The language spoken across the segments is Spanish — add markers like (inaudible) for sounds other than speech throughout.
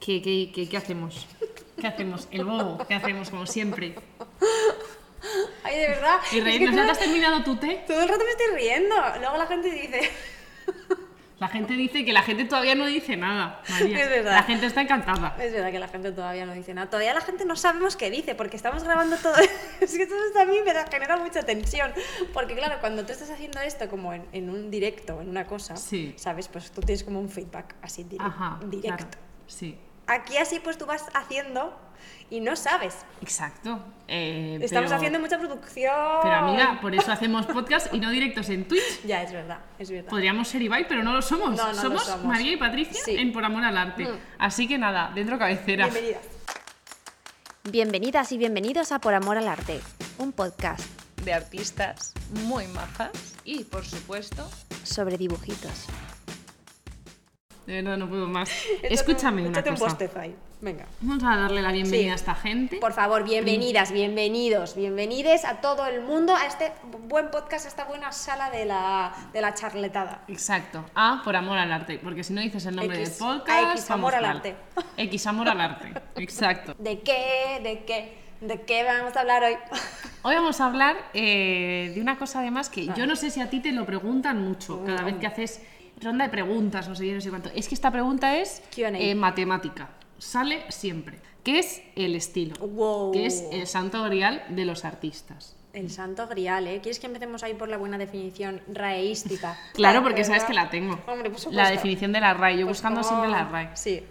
¿Qué, qué, qué, qué hacemos? ¿Qué hacemos? El bobo, ¿qué hacemos como siempre? Ay, de verdad. Y es reírnos, que ¿no te has terminado tu té? todo el rato me estoy riendo. Luego la gente dice. La gente dice que la gente todavía no dice nada, María. Es verdad. La gente está encantada. Es verdad que la gente todavía no dice nada. Todavía la gente no sabemos qué dice porque estamos grabando todo. (laughs) es que todo esto a mí me da- genera mucha tensión. Porque, claro, cuando tú estás haciendo esto como en, en un directo, en una cosa, Sí. ¿sabes? Pues tú tienes como un feedback así dire- Ajá, directo. claro. Sí, Aquí así pues tú vas haciendo y no sabes. exacto. Eh, Estamos pero- haciendo mucha producción. Pero amiga, por eso hacemos podcast y no directos en Twitch. Ya, es verdad, es verdad. Podríamos ser Ibai, pero no lo somos. No, no lo somos, somos. María y Patricia Sí. en Por Amor al Arte. Mm. Así que nada, dentro cabecera. Bienvenidas. Bienvenidas y bienvenidos a Por Amor al Arte, un podcast de artistas muy majas y, por supuesto, sobre dibujitos. De verdad, no puedo más. (laughs) Échate Escúchame un, una un cosa. Venga. Vamos a darle la bienvenida Sí. a esta gente. Por favor, bienvenidas, bienvenidos, bienvenides a todo el mundo a este buen podcast, a esta buena sala de la, de la charletada. Exacto. A por amor al arte. Porque si no dices el nombre X. del podcast. A X, amor al arte. (laughs) X amor al arte. Exacto. ¿De qué? ¿De qué? ¿De qué vamos a hablar hoy? (laughs) Hoy vamos a hablar eh, de una cosa además que yo no sé si a ti te lo preguntan mucho cada vez que haces ronda de preguntas, no sé qué, no sé cuánto. Es que esta pregunta es eh, matemática. Sale siempre. ¿Qué es el estilo? Wow. ¿Qué es el santo grial de los artistas? El santo grial, ¿eh? ¿Quieres que empecemos ahí por la buena definición raística? (laughs) Claro, porque sabes que la tengo. Hombre, por. La definición de la RAE. Yo Pues buscando como- siempre la RAE. Sí.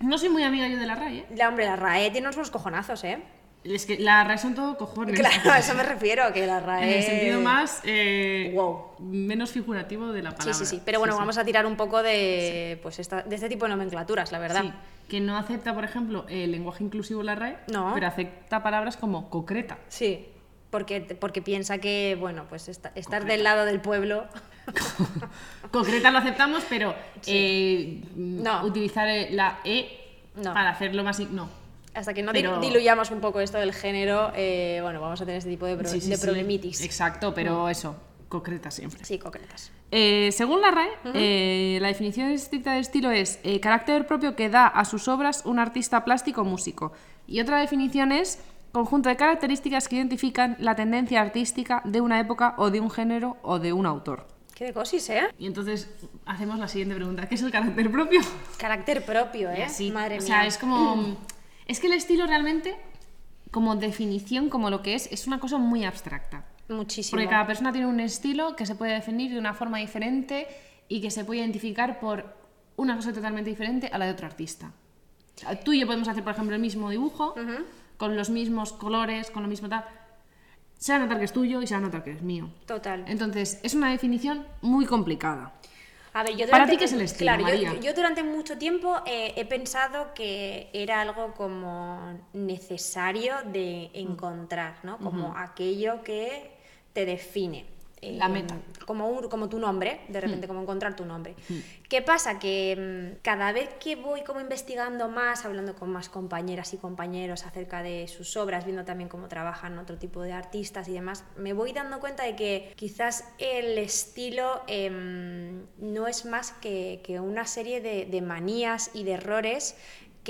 No soy muy amiga yo de la RAE, ¿eh? La, hombre, la RAE tiene unos cojonazos, ¿eh? Es que la RAE son todo cojones. Claro, a eso me refiero, que la RAE... En el sentido más eh, Wow. menos figurativo de la Sí, palabra. sí, sí. Pero bueno, vamos a tirar un poco de, pues esta- de este tipo de nomenclaturas, la verdad. Sí, que no acepta, por ejemplo, el lenguaje inclusivo la RAE, No. pero acepta palabras como concreta. Sí, porque, porque piensa que, bueno, pues esta- estar del lado del pueblo. (laughs) concreta lo aceptamos, pero eh, No. utilizar eh, la E No. para hacerlo más... No. Hasta que no Pero- diluyamos un poco esto del género, eh, bueno, vamos a tener este tipo de, pro- Sí, sí, de sí. problemitis. Exacto, pero eso, concreta siempre. Sí, concretas. Eh, según la RAE, eh, la definición estricta de estilo es carácter propio que da a sus obras un artista plástico o músico. Y otra definición es conjunto de características que identifican la tendencia artística de una época o de un género o de un autor. Qué de cosis, ¿eh? Y entonces hacemos la siguiente pregunta. ¿Qué es el carácter propio? Carácter propio, ¿eh? así. Madre o mía. sea, es como... (clears throat) Es que el estilo realmente, como definición, como lo que es, es una cosa muy abstracta. Muchísimo. Porque cada persona tiene un estilo que se puede definir de una forma diferente y que se puede identificar por una cosa totalmente diferente a la de otro artista. O sea, tú y yo podemos hacer, por ejemplo, el mismo dibujo, con los mismos colores, con lo mismo tal. Se va a notar que es tuyo y se va a notar que es mío. Total. Entonces, es una definición muy complicada. A ver, yo Para durante- ti, ¿qué es el estilo, Claro, yo, María? yo durante mucho tiempo eh, he pensado que era algo como necesario de encontrar, ¿no? Como aquello que te define. Eh, La meta. Como, un- como tu nombre, de repente, como encontrar tu nombre. ¿Qué pasa? Que mm, cada vez que voy como investigando más, hablando con más compañeras y compañeros acerca de sus obras, viendo también cómo trabajan otro tipo de artistas y demás, me voy dando cuenta de que quizás el estilo em, no es más que, que una serie de, de manías y de errores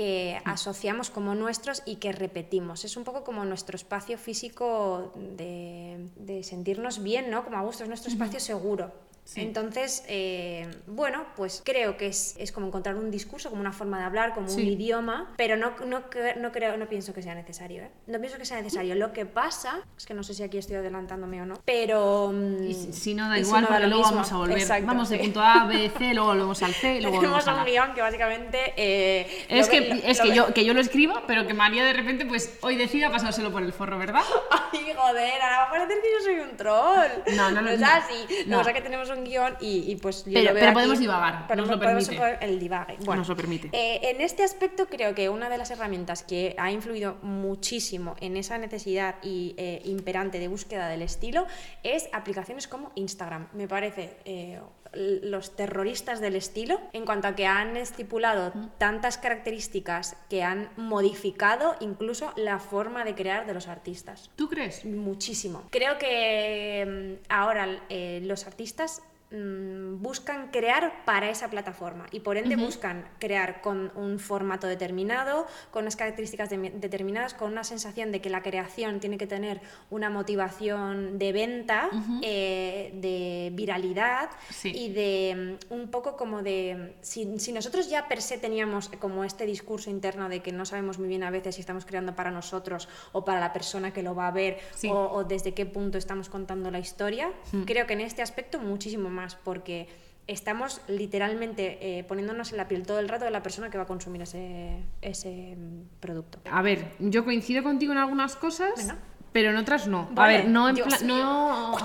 que asociamos como nuestros y que repetimos. Es un poco como nuestro espacio físico de, de sentirnos bien, ¿no? Como a gusto, es nuestro espacio seguro. Entonces, eh, bueno, pues creo que es, es como encontrar un discurso, como una forma de hablar, como un Sí. idioma, pero no, no, no creo, no pienso que sea necesario, ¿eh? No pienso que sea necesario. Lo que pasa, es que no sé si aquí estoy adelantándome o no, pero... mm, Y si, si no, da y si igual, no, porque lo luego mismo. vamos a volver. Exacto, vamos de sí. punto A, B, C, (laughs) luego volvemos al C, luego Tenemos a un guion que básicamente... eh, Es lo que, ve- lo- es lo que, ve- yo, que yo lo escriba, pero que María de repente, pues hoy decida pasárselo por el forro, ¿verdad? (laughs) Ay, joder, ahora va a parecer que yo soy un troll. No, no, no, es no. así. No. No, o sea que tenemos un guion y, y pues yo Pero- lo veo pero aquí, podemos divagar, pero nos lo podemos permite. el divague. Bueno, Nos lo permite. eh, en este aspecto creo que una de las herramientas que ha influido muchísimo en esa necesidad y, eh, imperante de búsqueda del estilo es aplicaciones como Instagram. Me parece eh, los terroristas del estilo en cuanto a que han estipulado tantas características que han modificado incluso la forma de crear de los artistas. ¿Tú crees? Muchísimo. Creo que mm, ahora eh, los artistas mm, buscan crear para esa plataforma y por ende buscan crear con un formato determinado, con unas características de- determinadas, con una sensación de que la creación tiene que tener una motivación de venta, eh, de viralidad Sí. y de mm, un poco como de si, si nosotros ya per se teníamos como este discurso interno de que no sabemos muy bien a veces si estamos creando para nosotros o para la persona que lo va a ver Sí. o, o desde qué punto estamos contando la historia, Hmm. creo que en este aspecto muchísimo más porque estamos literalmente eh, poniéndonos en la piel todo el rato de la persona que va a consumir ese, ese mm, producto. A ver, yo coincido contigo en algunas cosas, Venga. pero en otras no. Vale, A ver, no en Dios plan- mío. no,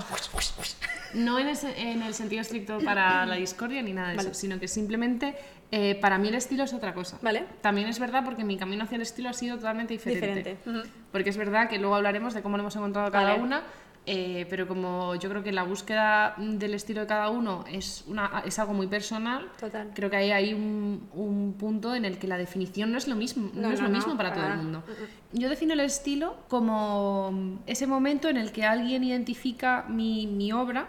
no en, ese- en el sentido estricto para la discordia ni nada de Vale. eso, sino que simplemente eh, para mí el estilo es otra cosa. Vale. También es verdad porque mi camino hacia el estilo ha sido totalmente diferente. Diferente. Porque es verdad que luego hablaremos de cómo lo hemos encontrado cada Vale. una. Eh, pero como yo creo que la búsqueda del estilo de cada uno es, una, es algo muy personal, Total. creo que ahí hay un, un punto en el que la definición no es lo mismo, no, No, es no, lo no, mismo para todo el para nada. mundo. Yo defino el estilo como ese momento en el que alguien identifica mi, mi obra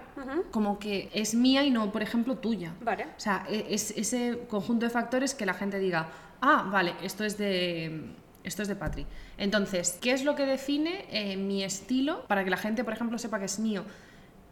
como que es mía y no, por ejemplo, tuya. Vale. O sea, e- es ese conjunto de factores que la gente diga, ah, vale, esto es de, esto es de Patri. Entonces, ¿qué es lo que define eh, mi estilo para que la gente, por ejemplo, sepa que es mío?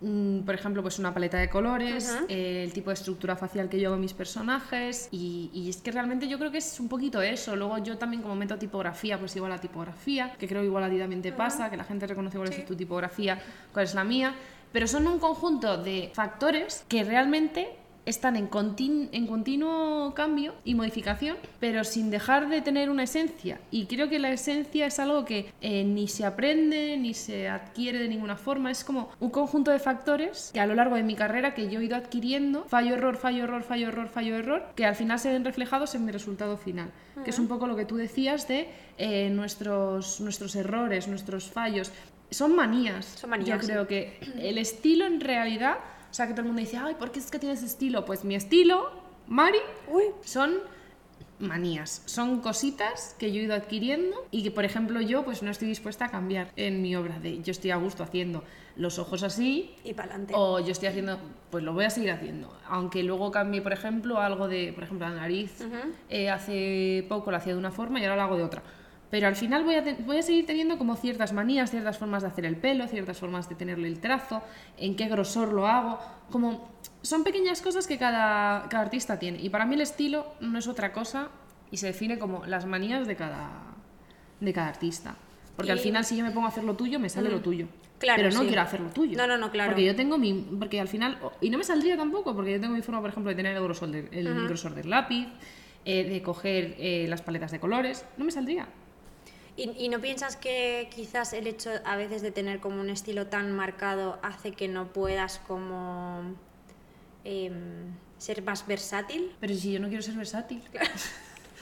Mm, por ejemplo, pues una paleta de colores, eh, el tipo de estructura facial que yo hago en mis personajes y, y es que realmente yo creo que es un poquito eso. Luego yo también como meto tipografía, pues igual la tipografía, que creo igual a ti también te pasa, que la gente reconoce cuál es tu tipografía, cuál es la mía, pero son un conjunto de factores que realmente están en, contin- en continuo cambio y modificación, pero sin dejar de tener una esencia. Y creo que la esencia es algo que eh, ni se aprende ni se adquiere de ninguna forma. Es como un conjunto de factores que a lo largo de mi carrera que yo he ido adquiriendo, fallo, error, fallo, error, fallo, error, fallo, error, que al final se ven reflejados en mi resultado final. Que es un poco lo que tú decías de eh, nuestros, nuestros errores, nuestros fallos. Son manías. Son manías, Yo creo que el estilo en realidad, o sea, que todo el mundo dice, ay, ¿por qué es que tienes estilo? Pues mi estilo, Mari, Uy. son manías, son cositas que yo he ido adquiriendo y que, por ejemplo, yo pues no estoy dispuesta a cambiar en mi obra de yo estoy a gusto haciendo los ojos así Y para adelante. o yo estoy haciendo, pues lo voy a seguir haciendo. Aunque luego cambie, por ejemplo, algo de, por ejemplo, la nariz. eh, hace poco la hacía de una forma y ahora la hago de otra. Pero al final voy a, voy a seguir teniendo como ciertas manías, ciertas formas de hacer el pelo, ciertas formas de tenerle el trazo, en qué grosor lo hago. Como son pequeñas cosas que cada, cada artista tiene. Y para mí el estilo no es otra cosa y se define como las manías de cada, de cada artista. Porque al final si yo me pongo a hacer lo tuyo, me sale lo tuyo. Claro, pero no sí. quiero hacer lo tuyo. No, no, no, claro. Porque yo tengo mi. Porque al final. Y no me saldría tampoco, porque yo tengo mi forma, por ejemplo, de tener el grosor, del- el grosor del lápiz, eh, de coger eh, las paletas de colores. No me saldría. ¿Y, y no piensas que quizás el hecho a veces de tener como un estilo tan marcado hace que no puedas como em, ser más versátil? Pero si yo no quiero ser versátil. (laughs)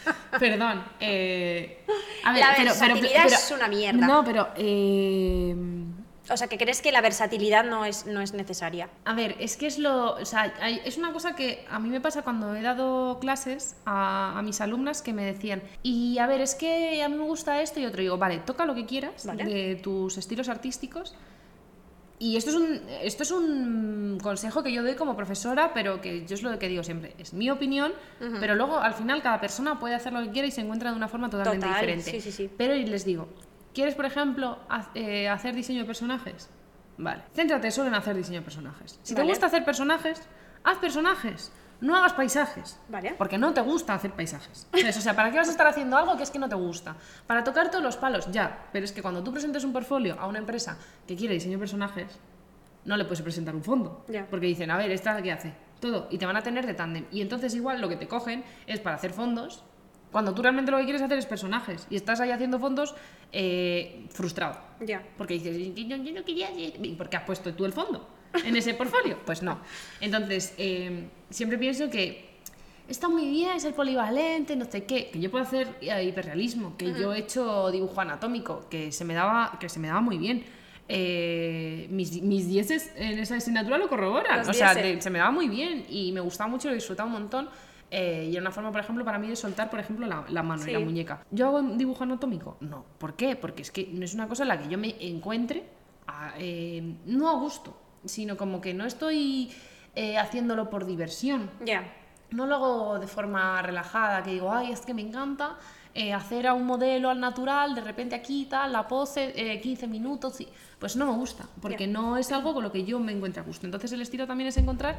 (laughs) Perdón. eh, a ver, La pero, pero- versatilidad pero- es una mierda. No, pero. eh, O sea, que crees que la versatilidad no es, no es necesaria. A ver, es que es lo. O sea, hay- es una cosa que a mí me pasa cuando he dado clases a, a mis alumnas que me decían, y a ver, es que a mí me gusta esto y otro. Y digo, vale, toca lo que quieras Vale. de tus estilos artísticos. Y esto es, un, esto es un consejo que yo doy como profesora, pero que yo es lo que digo siempre. Es mi opinión, pero luego al final cada persona puede hacer lo que quiera y se encuentra de una forma totalmente Total, diferente. sí, sí, sí. Pero les digo, ¿quieres, por ejemplo, eh, hacer diseño de personajes? Vale, céntrate solo en hacer diseño de personajes. Si te Vale. gusta hacer personajes, haz personajes. No hagas paisajes. Vale. Porque no te gusta hacer paisajes. ¿Sabes? O sea, ¿para qué vas a estar haciendo algo que es que no te gusta? Para tocar todos los palos, ya. Pero es que cuando tú presentes un portfolio a una empresa que quiere diseño de personajes, no le puedes presentar un fondo. Ya. Porque dicen, a ver, ¿esta qué hace? Todo. Y te van a tener de tándem. Y entonces igual lo que te cogen es para hacer fondos, cuando tú realmente lo que quieres hacer es personajes. Y estás ahí haciendo fondos eh, frustrado. Ya. Porque dices, "Es que yo, yo no quería... ¿Y por qué has puesto tú el fondo en ese portfolio? Pues no. Entonces, eh, siempre pienso que está muy bien ser polivalente, no sé qué, que yo puedo hacer eh, hiperrealismo, que yo he hecho dibujo anatómico, que se me daba, que se me daba muy bien. Eh, mis, mis dieces en esa asignatura lo corroboran. Los o sea, de- se me daba muy bien y me gustaba mucho, lo disfrutaba un montón. Eh, y era una forma, por ejemplo, para mí de soltar, por ejemplo, la, la mano y la Sí. muñeca. ¿Yo hago un dibujo anatómico? No. ¿Por qué? Porque es que no es una cosa en la que yo me encuentre, a- eh, no a gusto, sino como que no estoy eh, haciéndolo por diversión. Ya. No lo hago de forma relajada, que digo, ay, es que me encanta hacer a un modelo al natural, de repente aquí tal, la pose, eh, 15 minutos, y... pues no me gusta, porque no es algo con lo que yo me encuentre a gusto. Entonces el estilo también es encontrar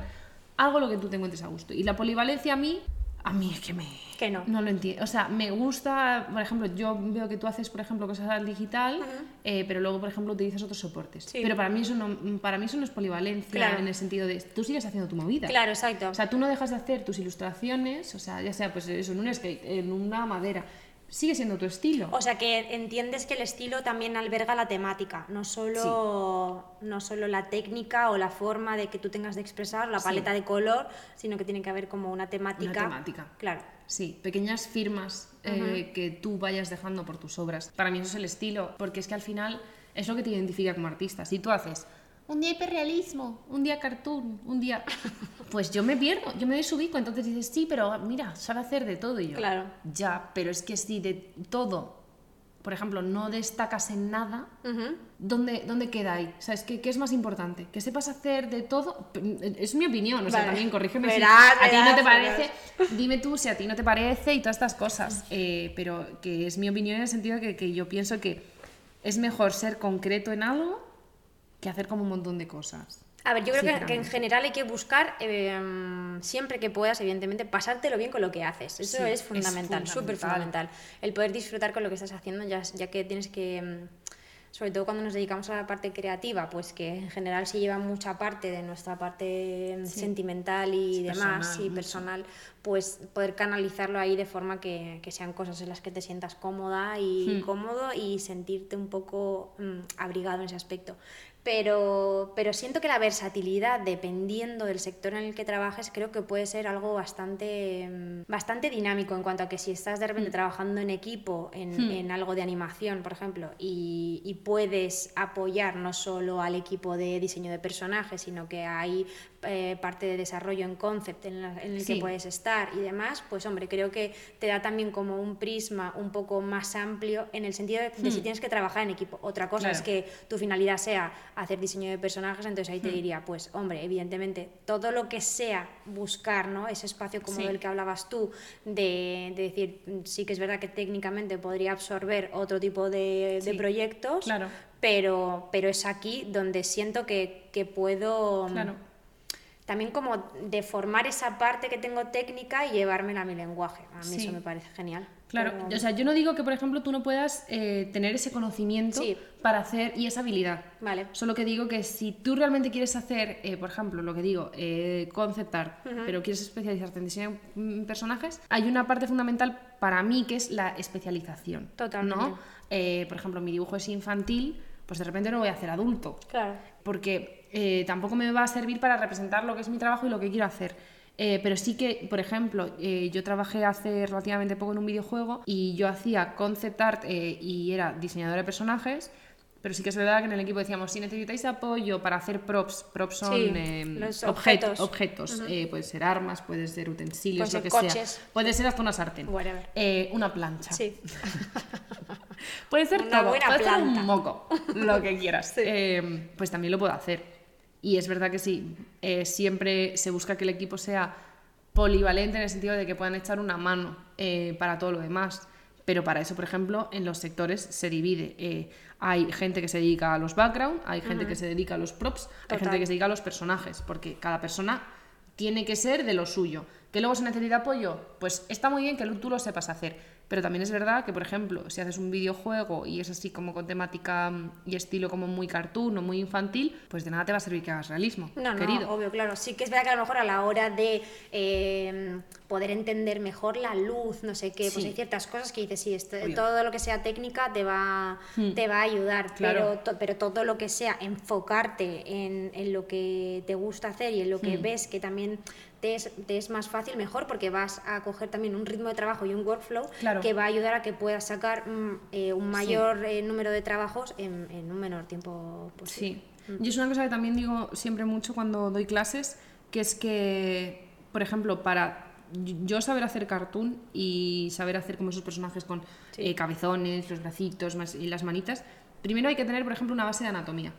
algo lo que tú te encuentres a gusto. Y la polivalencia a mí, a mí es que me... Que no. No lo entiendo. O sea, me gusta, por ejemplo, yo veo que tú haces, por ejemplo, cosas al digital, eh, pero luego, por ejemplo, utilizas otros soportes. Sí. Pero para mí, eso no, para mí eso no es polivalencia Claro. en el sentido de, tú sigues haciendo tu movida. Claro, exacto. O sea, tú no dejas de hacer tus ilustraciones, o sea, ya sea pues eso, en un skate, en una madera, sigue siendo tu estilo. O sea que entiendes que el estilo también alberga la temática, no solo, no solo la técnica o la forma de que tú tengas de expresar, la Sí. paleta de color, sino que tiene que haber como una temática. Una temática. Claro. Sí, pequeñas firmas eh, que tú vayas dejando por tus obras. Para mí eso es el estilo, porque es que al final es lo que te identifica como artista. Si tú haces un día hiperrealismo, un día cartoon, un día... (laughs) Pues yo me pierdo, yo me desubico, entonces dices, sí, pero mira, sabe hacer de todo y yo. Claro. Ya, pero es que si de todo, por ejemplo, no destacas en nada. ¿Dónde, ¿Dónde queda ahí? ¿Sabes qué, qué es más importante? ¿Que sepas hacer de todo? Es mi opinión, o sea, Vale. también corrígeme Verás, si a ti no te parece. Dime tú si a ti no te parece y todas estas cosas. Eh, pero que es mi opinión en el sentido que, que yo pienso que es mejor ser concreto en algo que hacer como un montón de cosas. A ver, yo creo que, que en general hay que buscar, eh, siempre que puedas, evidentemente, pasártelo bien con lo que haces. Eso Sí, es fundamental, súper fundamental. fundamental. El poder disfrutar con lo que estás haciendo, ya, ya que tienes que, mm, sobre todo cuando nos dedicamos a la parte creativa, pues que en general se lleva mucha parte de nuestra parte mm, sentimental y demás, personal, y mucho. personal, pues poder canalizarlo ahí de forma que, que sean cosas en las que te sientas cómoda y Hmm. cómodo y sentirte un poco mm, abrigado en ese aspecto. Pero, pero siento que la versatilidad, dependiendo del sector en el que trabajes, creo que puede ser algo bastante, mm, bastante dinámico en cuanto a que si estás de repente trabajando en equipo, en, Hmm. en algo de animación, por ejemplo, y, y puedes apoyar no solo al equipo de diseño de personajes, sino que hay eh, parte de desarrollo en concept en, la- en el que puedes estar y demás, pues hombre, creo que te da también como un prisma un poco más amplio en el sentido de, si Hmm. tienes que trabajar en equipo. Otra cosa es que tu finalidad sea hacer diseño de personajes, entonces ahí te Hmm. diría, pues hombre, evidentemente, todo lo que sea buscar, ¿no? Ese espacio como Sí. del que hablabas tú, de, de decir, sí que es verdad que técnicamente podría absorber otro tipo de, proyectos, claro. pero, pero es aquí donde siento que, que puedo... Claro. También como deformar esa parte que tengo técnica y llevármela a mi lenguaje. A mí Sí. eso me parece genial. Claro, Pero- o sea, yo no digo que, por ejemplo, tú no puedas eh, tener ese conocimiento Sí. para hacer y esa habilidad. Vale. Solo que digo que si tú realmente quieres hacer, eh, por ejemplo, lo que digo, eh, concept art, pero quieres especializarte en diseño de mm, personajes, hay una parte fundamental para mí que es la especialización. Totalmente. ¿no? Por ejemplo, mi dibujo es infantil, pues de repente no voy a hacer adulto Claro. porque eh, tampoco me va a servir para representar lo que es mi trabajo y lo que quiero hacer. Eh, pero sí que, por ejemplo, eh, yo trabajé hace relativamente poco en un videojuego y yo hacía concept art y era diseñadora de personajes, pero sí que es verdad que en el equipo decíamos, si necesitáis apoyo para hacer props, props son Sí, eh, los objet- objetos. objetos, eh, puede ser armas, puede ser utensilios, Puede lo ser que coches. sea, puede ser hasta una sartén, Whatever. Eh, una plancha. Sí. (laughs) Puede ser Una todo, buena puede ser un moco, lo que quieras. (laughs) Eh, pues también lo puedo hacer. Y es verdad que sí, eh, siempre se busca que el equipo sea polivalente en el sentido de que puedan echar una mano eh, para todo lo demás. Pero para eso, por ejemplo, en los sectores se divide. Eh, hay gente que se dedica a los background, hay gente que se dedica a los props, hay gente que se dedica a los personajes, porque cada persona tiene que ser de lo suyo. ¿Que luego se necesita apoyo? Pues está muy bien que tú lo sepas hacer. Pero también es verdad que, por ejemplo, si haces un videojuego y es así como con temática mm, y estilo como muy cartoon o muy infantil, pues de nada te va a servir que hagas realismo, No, no, querido. obvio, claro. Sí que es verdad que a lo mejor a la hora de eh, poder entender mejor la luz, no sé qué, pues hay ciertas cosas que dices, sí, esto- Obvio. todo lo que sea técnica te va, te va a ayudar, Claro. pero, to- pero todo lo que sea enfocarte en, en lo que te gusta hacer y en lo que Hmm. ves que también te es, te es más fácil, mejor, porque vas a coger también un ritmo de trabajo y un workflow Claro. que va a ayudar a que puedas sacar mm, eh, un mayor eh, número de trabajos en, en un menor tiempo posible. Sí. Yo es una cosa que también digo siempre mucho cuando doy clases, que es que, por ejemplo, para yo saber hacer cartoon y saber hacer como esos personajes con eh, cabezones, los bracitos más- y las manitas, primero hay que tener, por ejemplo, una base de anatomía.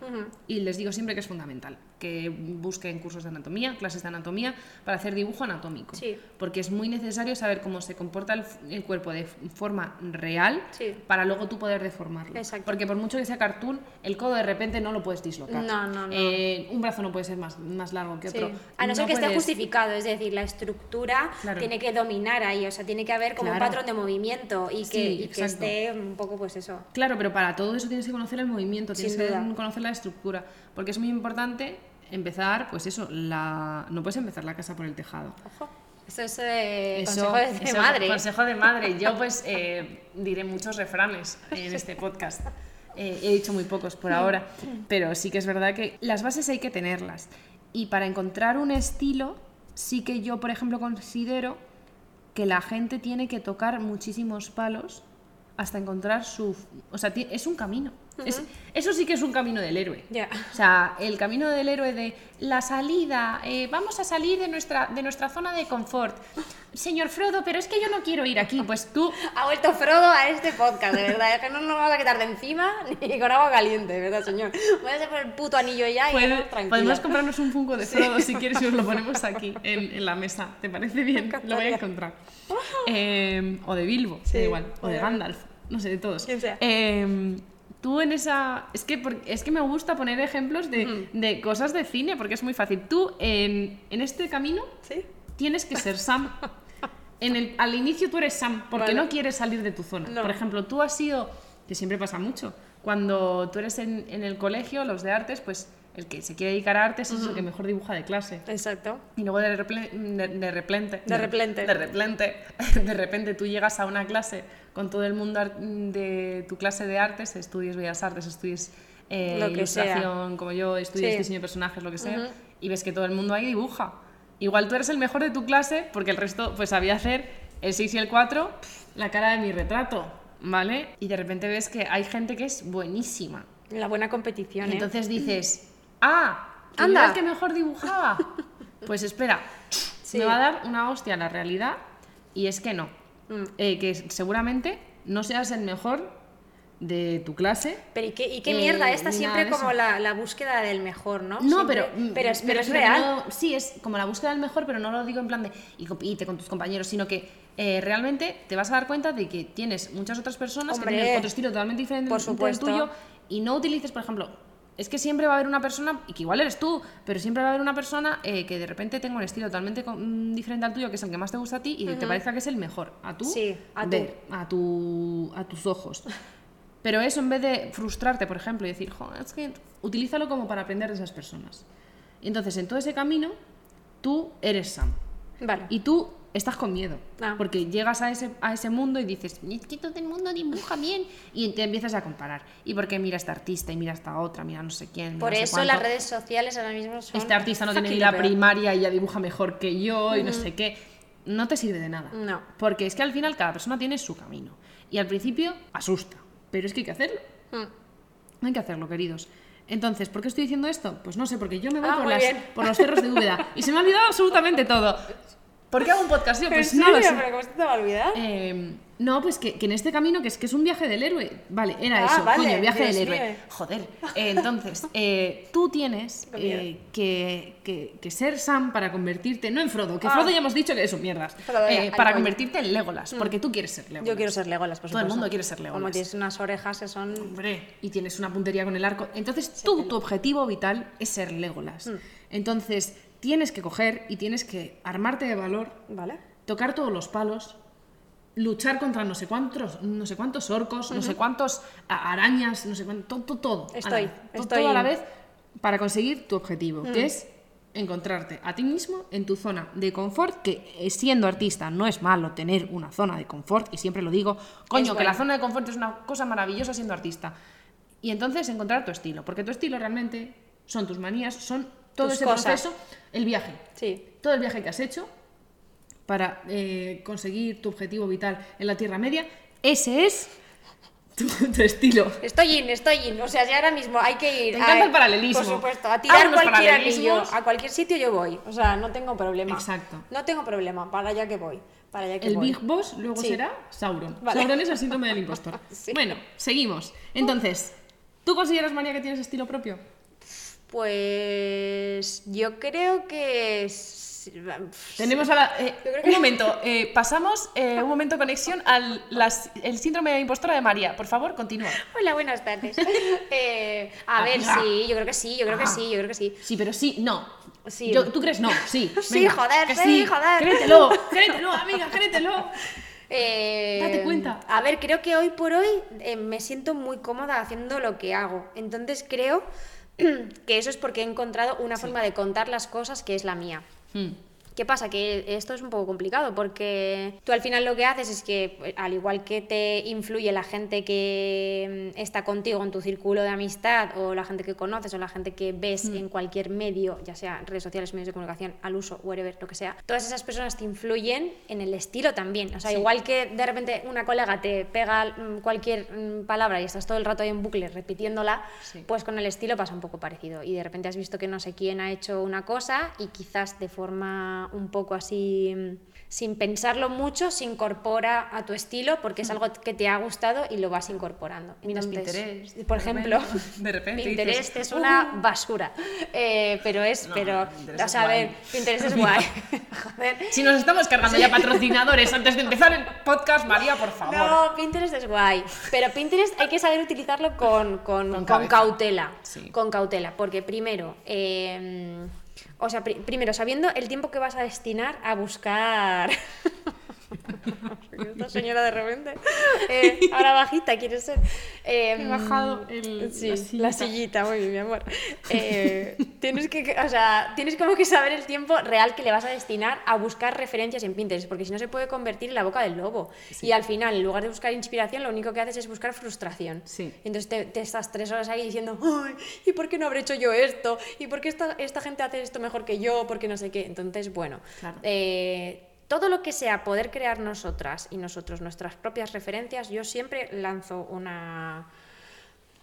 Y les digo siempre que es fundamental. Que busquen cursos de anatomía, clases de anatomía, para hacer dibujo anatómico. Sí. Porque es muy necesario saber cómo se comporta el, el cuerpo de forma real Sí. para luego tú poder deformarlo. Exacto. Porque por mucho que sea cartoon, el codo de repente no lo puedes dislocar. No, no, no. Eh, un brazo no puede ser más, más largo que Sí. otro. A no ser que esté puedes- justificado, es decir, la estructura Claro. tiene que dominar ahí, o sea, tiene que haber como un Claro. patrón de movimiento y que, y que esté un poco, pues eso. Claro, pero para todo eso tienes que conocer el movimiento, tienes que conocer la estructura, porque es muy importante empezar, pues eso, la no puedes empezar la casa por el tejado. Ojo. Eso es eh, Eso- consejo de, eso, madre. Consejo de madre. Yo (laughs) pues eh, diré muchos refranes en este podcast. Eh, he dicho muy pocos por ahora, pero sí que es verdad que las bases hay que tenerlas. Y para encontrar un estilo, sí que yo, por ejemplo, considero que la gente tiene que tocar muchísimos palos hasta encontrar su... O sea, es un camino. Es- eso sí que es un camino del héroe. Ya. O sea, el camino del héroe de la salida, eh, vamos a salir de nuestra, de nuestra zona de confort. Señor Frodo, pero es que yo no quiero ir aquí. Pues tú, Ha vuelto Frodo a este podcast, de verdad. Es que no nos vamos a quitar de encima ni con agua caliente, de verdad, señor. Voy a por el puto anillo ya y tranquila. podemos comprarnos un Funko de Frodo si quieres y os lo ponemos aquí en, en la mesa. ¿Te parece bien? Lo voy a encontrar. Eh, o de Bilbo, da igual. O de- Gandalf. No sé, de todos. Quien sea. Eh, tú en esa... Es que, por- es que me gusta poner ejemplos de, de cosas de cine porque es muy fácil. Tú en, en este camino ¿Sí? tienes que ser Sam. En el, al inicio tú eres Sam, porque Vale. no quieres salir de tu zona. No. Por ejemplo, tú has sido, que siempre pasa mucho, cuando tú eres en, en el colegio, los de artes, pues el que se quiere dedicar a artes es el que mejor dibuja de clase. Exacto. Y luego de, reple- de, de repente, De repente. de repente, (laughs) de repente tú llegas a una clase con todo el mundo de tu clase de artes, estudies bellas artes, estudies eh, Lo que sea. ilustración, como yo, estudies Sí. diseño de personajes, lo que sea, y ves que todo el mundo ahí dibuja. Igual tú eres el mejor de tu clase porque el resto pues sabía hacer el 6 y el 4, la cara de mi retrato, ¿vale? Y de repente ves que hay gente que es buenísima. La buena competición, ¿eh? Entonces (clears throat) dices, ah, Anda. el que mejor dibujaba. (laughs) Pues espera, Sí. me va a dar una hostia la realidad y es que no. Mm. Eh, que seguramente no seas el mejor de tu clase. Pero ¿y qué, y qué Eh, mierda? Esta ni siempre como la, la búsqueda del mejor, ¿no? No, Siempre- pero, pero, es, me pero es real. no- sí, es como la búsqueda del mejor, pero no lo digo en plan de y compite con tus compañeros, sino que eh, realmente te vas a dar cuenta de que tienes muchas otras personas Hombre, que tienen otro estilo totalmente diferente por del tuyo y no utilices, por ejemplo, es que siempre va a haber una persona, y que igual eres tú, pero siempre va a haber una persona eh, que de repente tenga un estilo totalmente con- mm, diferente al tuyo, que es el que más te gusta a ti y te parezca que es el mejor. A tú, Sí, a tú. a, tu, a tus ojos. (laughs) Pero eso en vez de frustrarte, por ejemplo, y decir, "Jo, es que utilízalo como para aprender de esas personas. Y entonces, en todo ese camino, tú eres Sam. Vale. Y tú estás con miedo. Ah. Porque llegas a ese, a ese mundo y dices, es que todo el mundo dibuja bien. Y te empiezas a comparar. Y porque mira a esta artista y mira a esta otra, mira no sé quién. Por no eso las redes sociales ahora mismo son. Este artista no tiene ni la peor. primaria y ya dibuja mejor que yo y no sé qué. No te sirve de nada. No. Porque es que al final cada persona tiene su camino. Y al principio asusta. Pero es que hay que hacerlo. Mm. Hay que hacerlo, queridos. Entonces, ¿por qué estoy diciendo esto? Pues no sé, porque yo me voy Ah, las- por los cerros de Úbeda y se me ha olvidado absolutamente todo. (laughs) ¿Por qué hago un podcast yo? Pues ¿En no lo serio? sé. ¿Pero cómo se te va a olvidar? Eh, no, pues que, que en este camino, que es que es un viaje del héroe. Vale, era Ah, eso, vale, coño, el viaje Dios del héroe. mío. Joder. Eh, entonces, (laughs) eh, tú tienes eh, que, que- que ser Sam para convertirte, no en Frodo, que Ah. Frodo ya hemos dicho que es un mierdas, para coño. convertirte en Legolas, porque tú quieres ser Legolas. Yo quiero ser Legolas, por Todo el supuesto. mundo quiere ser Como Legolas. tienes unas orejas que son. Hombre, y tienes una puntería con el arco. Entonces, tú, tu objetivo vital es ser Legolas. Mm. Entonces, tienes que coger y tienes que armarte de valor ¿Vale? tocar todos los palos, luchar contra no sé cuántos, no sé cuántos orcos, no sé cuántos arañas, no sé cuánto, todo, todo, a la Estoy, estoy todo a la vez para conseguir tu objetivo, que es encontrarte a ti mismo en tu zona de confort, que eh, siendo artista no es malo tener una zona de confort, y siempre lo digo, coño, que la zona de confort es una cosa maravillosa siendo artista. Y entonces encontrar tu estilo, porque tu estilo realmente son tus manías, son todo ese cosas. proceso, el viaje Sí. todo el viaje que has hecho para eh, conseguir tu objetivo vital en la Tierra Media, ese es tu, (laughs) tu estilo. Estoy in, estoy in. O sea, si ahora mismo hay que ir. Te encanta a- el paralelismo. Por supuesto, a tirar cualquier anillo. A cualquier sitio yo voy. O sea, no tengo problema. Exacto. No tengo problema. Para allá que voy. Para allá que El voy. Big Boss luego Sí. será Sauron. Vale. Sauron es el síndrome del impostor. (laughs) Sí. Bueno, seguimos. Entonces, ¿tú consideras, María, que tienes estilo propio? Pues yo creo que... Tenemos a la- eh, Un momento, eh, pasamos eh, (laughs) un momento conexión al las- el síndrome de impostora de María. Por favor, continúa. Hola, buenas tardes. (laughs) Eh, a ver, sí, yo creo que sí, yo creo que sí, yo creo que sí. Sí, pero sí, no. Sí. Yo- ¿Tú crees no? Sí. (laughs) Sí, Venga, joder, que sí, joder. Créetelo, créetelo, amiga, créetelo. Eh, Date cuenta. A ver, creo que hoy por hoy eh, me siento muy cómoda haciendo lo que hago. Entonces creo que eso es porque he encontrado una forma de contar las cosas que es la mía. Hmm. ¿Qué pasa? Que esto es un poco complicado porque tú al final lo que haces es que, al igual que te influye la gente que mm, está contigo en tu círculo de amistad o la gente que conoces o la gente que ves en cualquier medio, ya sea redes sociales, medios de comunicación, al uso, whatever, lo que sea, todas esas personas te influyen en el estilo también. O sea, igual que de repente una colega te pega mm, cualquier mm, palabra y estás todo el rato ahí en bucle repitiéndola, Sí. pues con el estilo pasa un poco parecido. Y de repente has visto que no sé quién ha hecho una cosa y quizás de forma un poco así, mm, sin pensarlo mucho, se incorpora a tu estilo porque es algo que te ha gustado y lo vas incorporando. Mm. Miras Entonces, Pinterest, Por de ejemplo, repente- (laughs) de repente Pinterest dices, es una "Uh". basura. Eh, pero es, No, pero, o sea, a ver. Pinterest es (laughs) guay. (laughs) Joder. Si nos estamos cargando ya patrocinadores antes de empezar el podcast, María, por favor. No, Pinterest es guay. Pero Pinterest hay que saber utilizarlo con, con- Con con cabeza. cautela. Sí. Con cautela. Porque primero, eh, o sea, pri- primero, sabiendo el tiempo que vas a destinar a buscar. Esta señora de repente. eh, ahora bajita, quiere ser. Eh, He bajado el- sí, la la sillita. muy bien, mi amor. Eh, tienes que, o sea, tienes como que saber el tiempo real que le vas a destinar a buscar referencias en Pinterest, porque si no se puede convertir en la boca del lobo. Y al final, en lugar de buscar inspiración, lo único que haces es buscar frustración. Sí. Entonces te, te estás tres horas ahí diciendo, Ay, ¿y por qué no habré hecho yo esto? ¿Y por qué esta, esta gente hace esto mejor que yo? ¿Por qué no sé qué? Entonces, bueno, Claro. eh, todo lo que sea poder crear nosotras y nosotros nuestras propias referencias, yo siempre lanzo una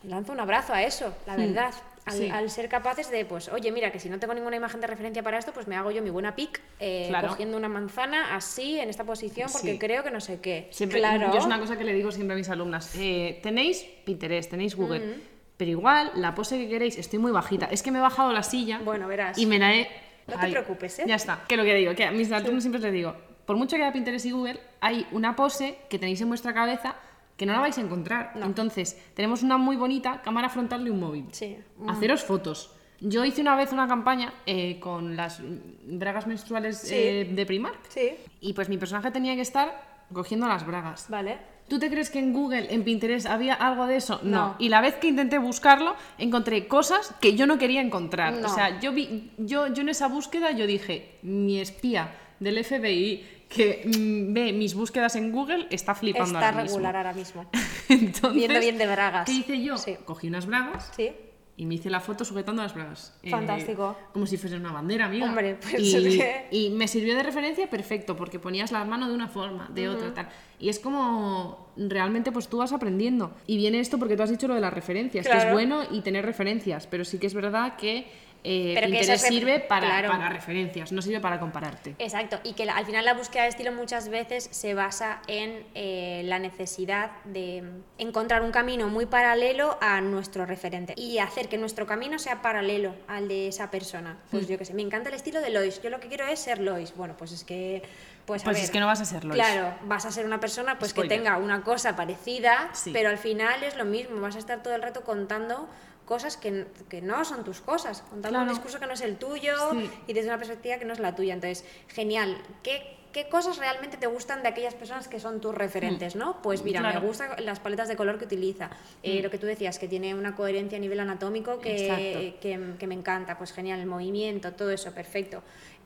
lanzo un abrazo a eso, la verdad. Al, sí. al ser capaces de, pues, oye, mira, que si no tengo ninguna imagen de referencia para esto, pues me hago yo mi buena pic, eh, Claro. cogiendo una manzana así, en esta posición, porque Sí. creo que no sé qué. Siempre, claro. Yo es una cosa que le digo siempre a mis alumnas. eh, tenéis Pinterest, tenéis Google, pero igual la pose que queréis, estoy muy bajita. Es que me he bajado la silla Bueno, verás. y me la he... No te preocupes, ¿eh? Ya está, que lo que digo, que a mis alumnos siempre les digo, por mucho que haya Pinterest y Google, hay una pose que tenéis en vuestra cabeza que no la vais a encontrar. Entonces, tenemos una muy bonita cámara frontal de un móvil. Sí. Haceros fotos. Yo hice una vez una campaña eh, con las mm, bragas menstruales Sí. eh, de Primark Sí, y pues mi personaje tenía que estar cogiendo las bragas. vale. ¿Tú te crees que en Google, en Pinterest, había algo de eso? No. No. Y la vez que intenté buscarlo, encontré cosas que yo no quería encontrar. No. O sea, yo, vi, yo, yo en esa búsqueda yo dije, mi espía del FBI que mm, ve mis búsquedas en Google está flipando Está ahora mismo. regular ahora mismo. (laughs) Entonces, Viendo bien de bragas. ¿Qué hice yo? Sí. Cogí unas bragas Sí. Y me hice la foto sujetando las bragas. Eh, Fantástico. como si fuese una bandera, amiga. Hombre, pues y, que- y me sirvió de referencia perfecto, porque ponías la mano de una forma, de otra, tal. Y es como realmente pues tú vas aprendiendo. Y viene esto porque tú has dicho lo de las referencias, que es Claro. bueno y tener referencias, pero sí que es verdad que eh, Pero que Pinterest ref- sirve para, claro. para referencias, no sirve para compararte. Exacto, y que la- al final la búsqueda de estilo muchas veces se basa en eh, la necesidad de encontrar un camino muy paralelo a nuestro referente y hacer que nuestro camino sea paralelo al de esa persona. Hmm. Pues yo qué sé, me encanta el estilo de Lois, yo lo que quiero es ser Lois. Bueno, pues es que... Pues, a Pues ver, es que no vas a ser Lois. Claro, vas a ser una persona pues que tenga una cosa parecida, Sí. pero al final es lo mismo, vas a estar todo el rato contando cosas que, que no son tus cosas, contando un discurso que no es el tuyo Sí. y desde una perspectiva que no es la tuya. Entonces, genial. ¿Qué, qué cosas realmente te gustan de aquellas personas que son tus referentes, no? Pues mira, Mm. Claro. Mm. me gustan las paletas de color que utiliza. Eh, Lo que tú decías, que tiene una coherencia a nivel anatómico que, que me encanta. Pues genial, el movimiento, todo eso, perfecto.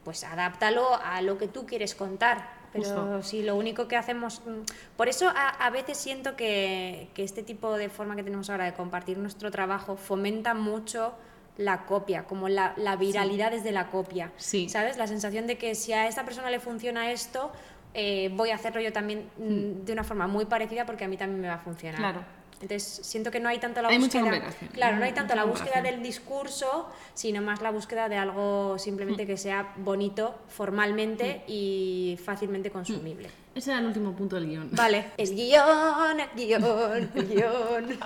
Pues adáptalo a lo que tú quieres contar. Pero si lo único que hacemos... mm, Por eso a, a veces siento que, que este tipo de forma que tenemos ahora de compartir nuestro trabajo fomenta mucho la copia, como la, la viralidad desde la copia. Sí. ¿Sabes? La sensación de que si a esta persona le funciona esto, eh, voy a hacerlo yo también mm, de una forma muy parecida porque a mí también me va a funcionar. Claro. Entonces siento que no hay tanto la Hay mucha búsqueda. combinación, Claro, no hay mucha tanto la búsqueda del discurso, sino más la búsqueda de algo simplemente que sea bonito formalmente y fácilmente consumible. Ese era el último punto del guion. Vale, el guion, guion, (laughs) guion.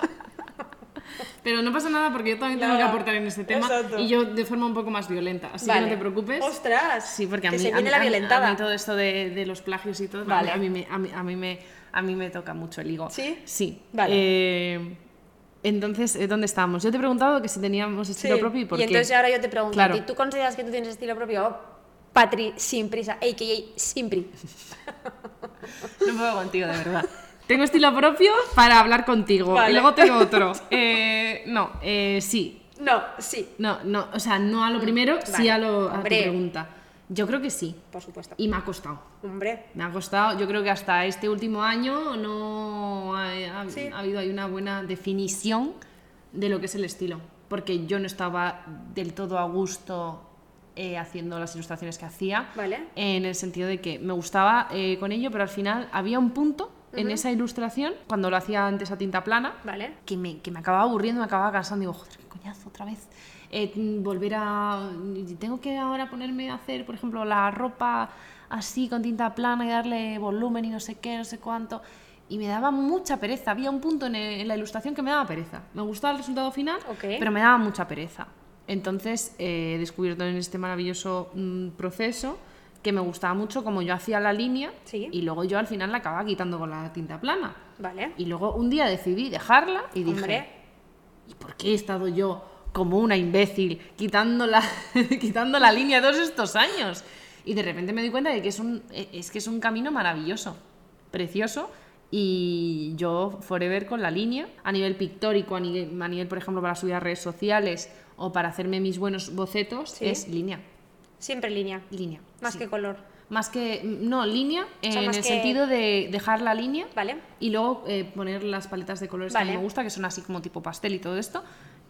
Pero no pasa nada porque yo también tengo No, que aportar en este tema exacto. y yo de forma un poco más violenta. Así Vale. que no te preocupes. ¡Ostras! Sí, porque a que mí, se a viene mí- la a mí- violentada. A mí todo esto de, de los plagios y todo, Vale. a, mí me, a, mí, a, mí me, a mí me toca mucho el higo. ¿Sí? Sí. Vale. Eh, entonces, eh, ¿dónde estábamos? Yo te he preguntado que si teníamos estilo Sí. propio y por qué. entonces ahora yo te pregunto, Claro. ¿tú consideras que tú tienes estilo propio? Patri, sin prisa, a.k.a. Simpri. (laughs) No puedo contigo, de verdad. Tengo estilo propio para hablar contigo. Vale. Y luego tengo (laughs) otro. Eh, no, eh, sí. No, sí, No, no, o sea, no a lo primero, sí Mm, vale. a, lo, a tu pregunta. Yo creo que sí. por supuesto. Y me ha costado. Hombre, Me ha costado, yo creo que hasta este último año no ha, ha- Sí. ha habido ahí una buena definición de lo que es el estilo. Porque yo no estaba del todo a gusto eh, haciendo las ilustraciones que hacía. Vale. En el sentido de que me gustaba eh, con ello, pero al final había un punto en esa ilustración, cuando lo hacía antes a tinta plana, vale. que me, que me acababa aburriendo, me acababa cansando. Digo, joder, qué coñazo otra vez. Eh, volver a. Tengo que ahora ponerme a hacer, por ejemplo, la ropa así con tinta plana y darle volumen y no sé qué, no sé cuánto. Y me daba mucha pereza. Había un punto en, el- en la ilustración que me daba pereza. Me gustaba el resultado final, Ok. pero me daba mucha pereza. Entonces eh, he descubierto en este maravilloso mm, proceso que me gustaba mucho como yo hacía la línea Sí. y luego yo al final la acababa quitando con la tinta plana. Vale. Y luego un día decidí dejarla y dije, Hombre, ¿y por qué he estado yo como una imbécil quitando la, (laughs) quitando la línea todos estos años? Y de repente me di cuenta de que es, un, e- es que es un camino maravilloso, precioso. Y yo, forever con la línea, a nivel pictórico, a nivel, a nivel, por ejemplo, para subir a redes sociales o para hacerme mis buenos bocetos, Sí. es línea. siempre línea. Línea. Más sí. que color. Más que. No, línea, sea, en el que- sentido de dejar la línea Vale. y luego eh, poner las paletas de colores que a mí me gusta, que son así como tipo pastel y todo esto.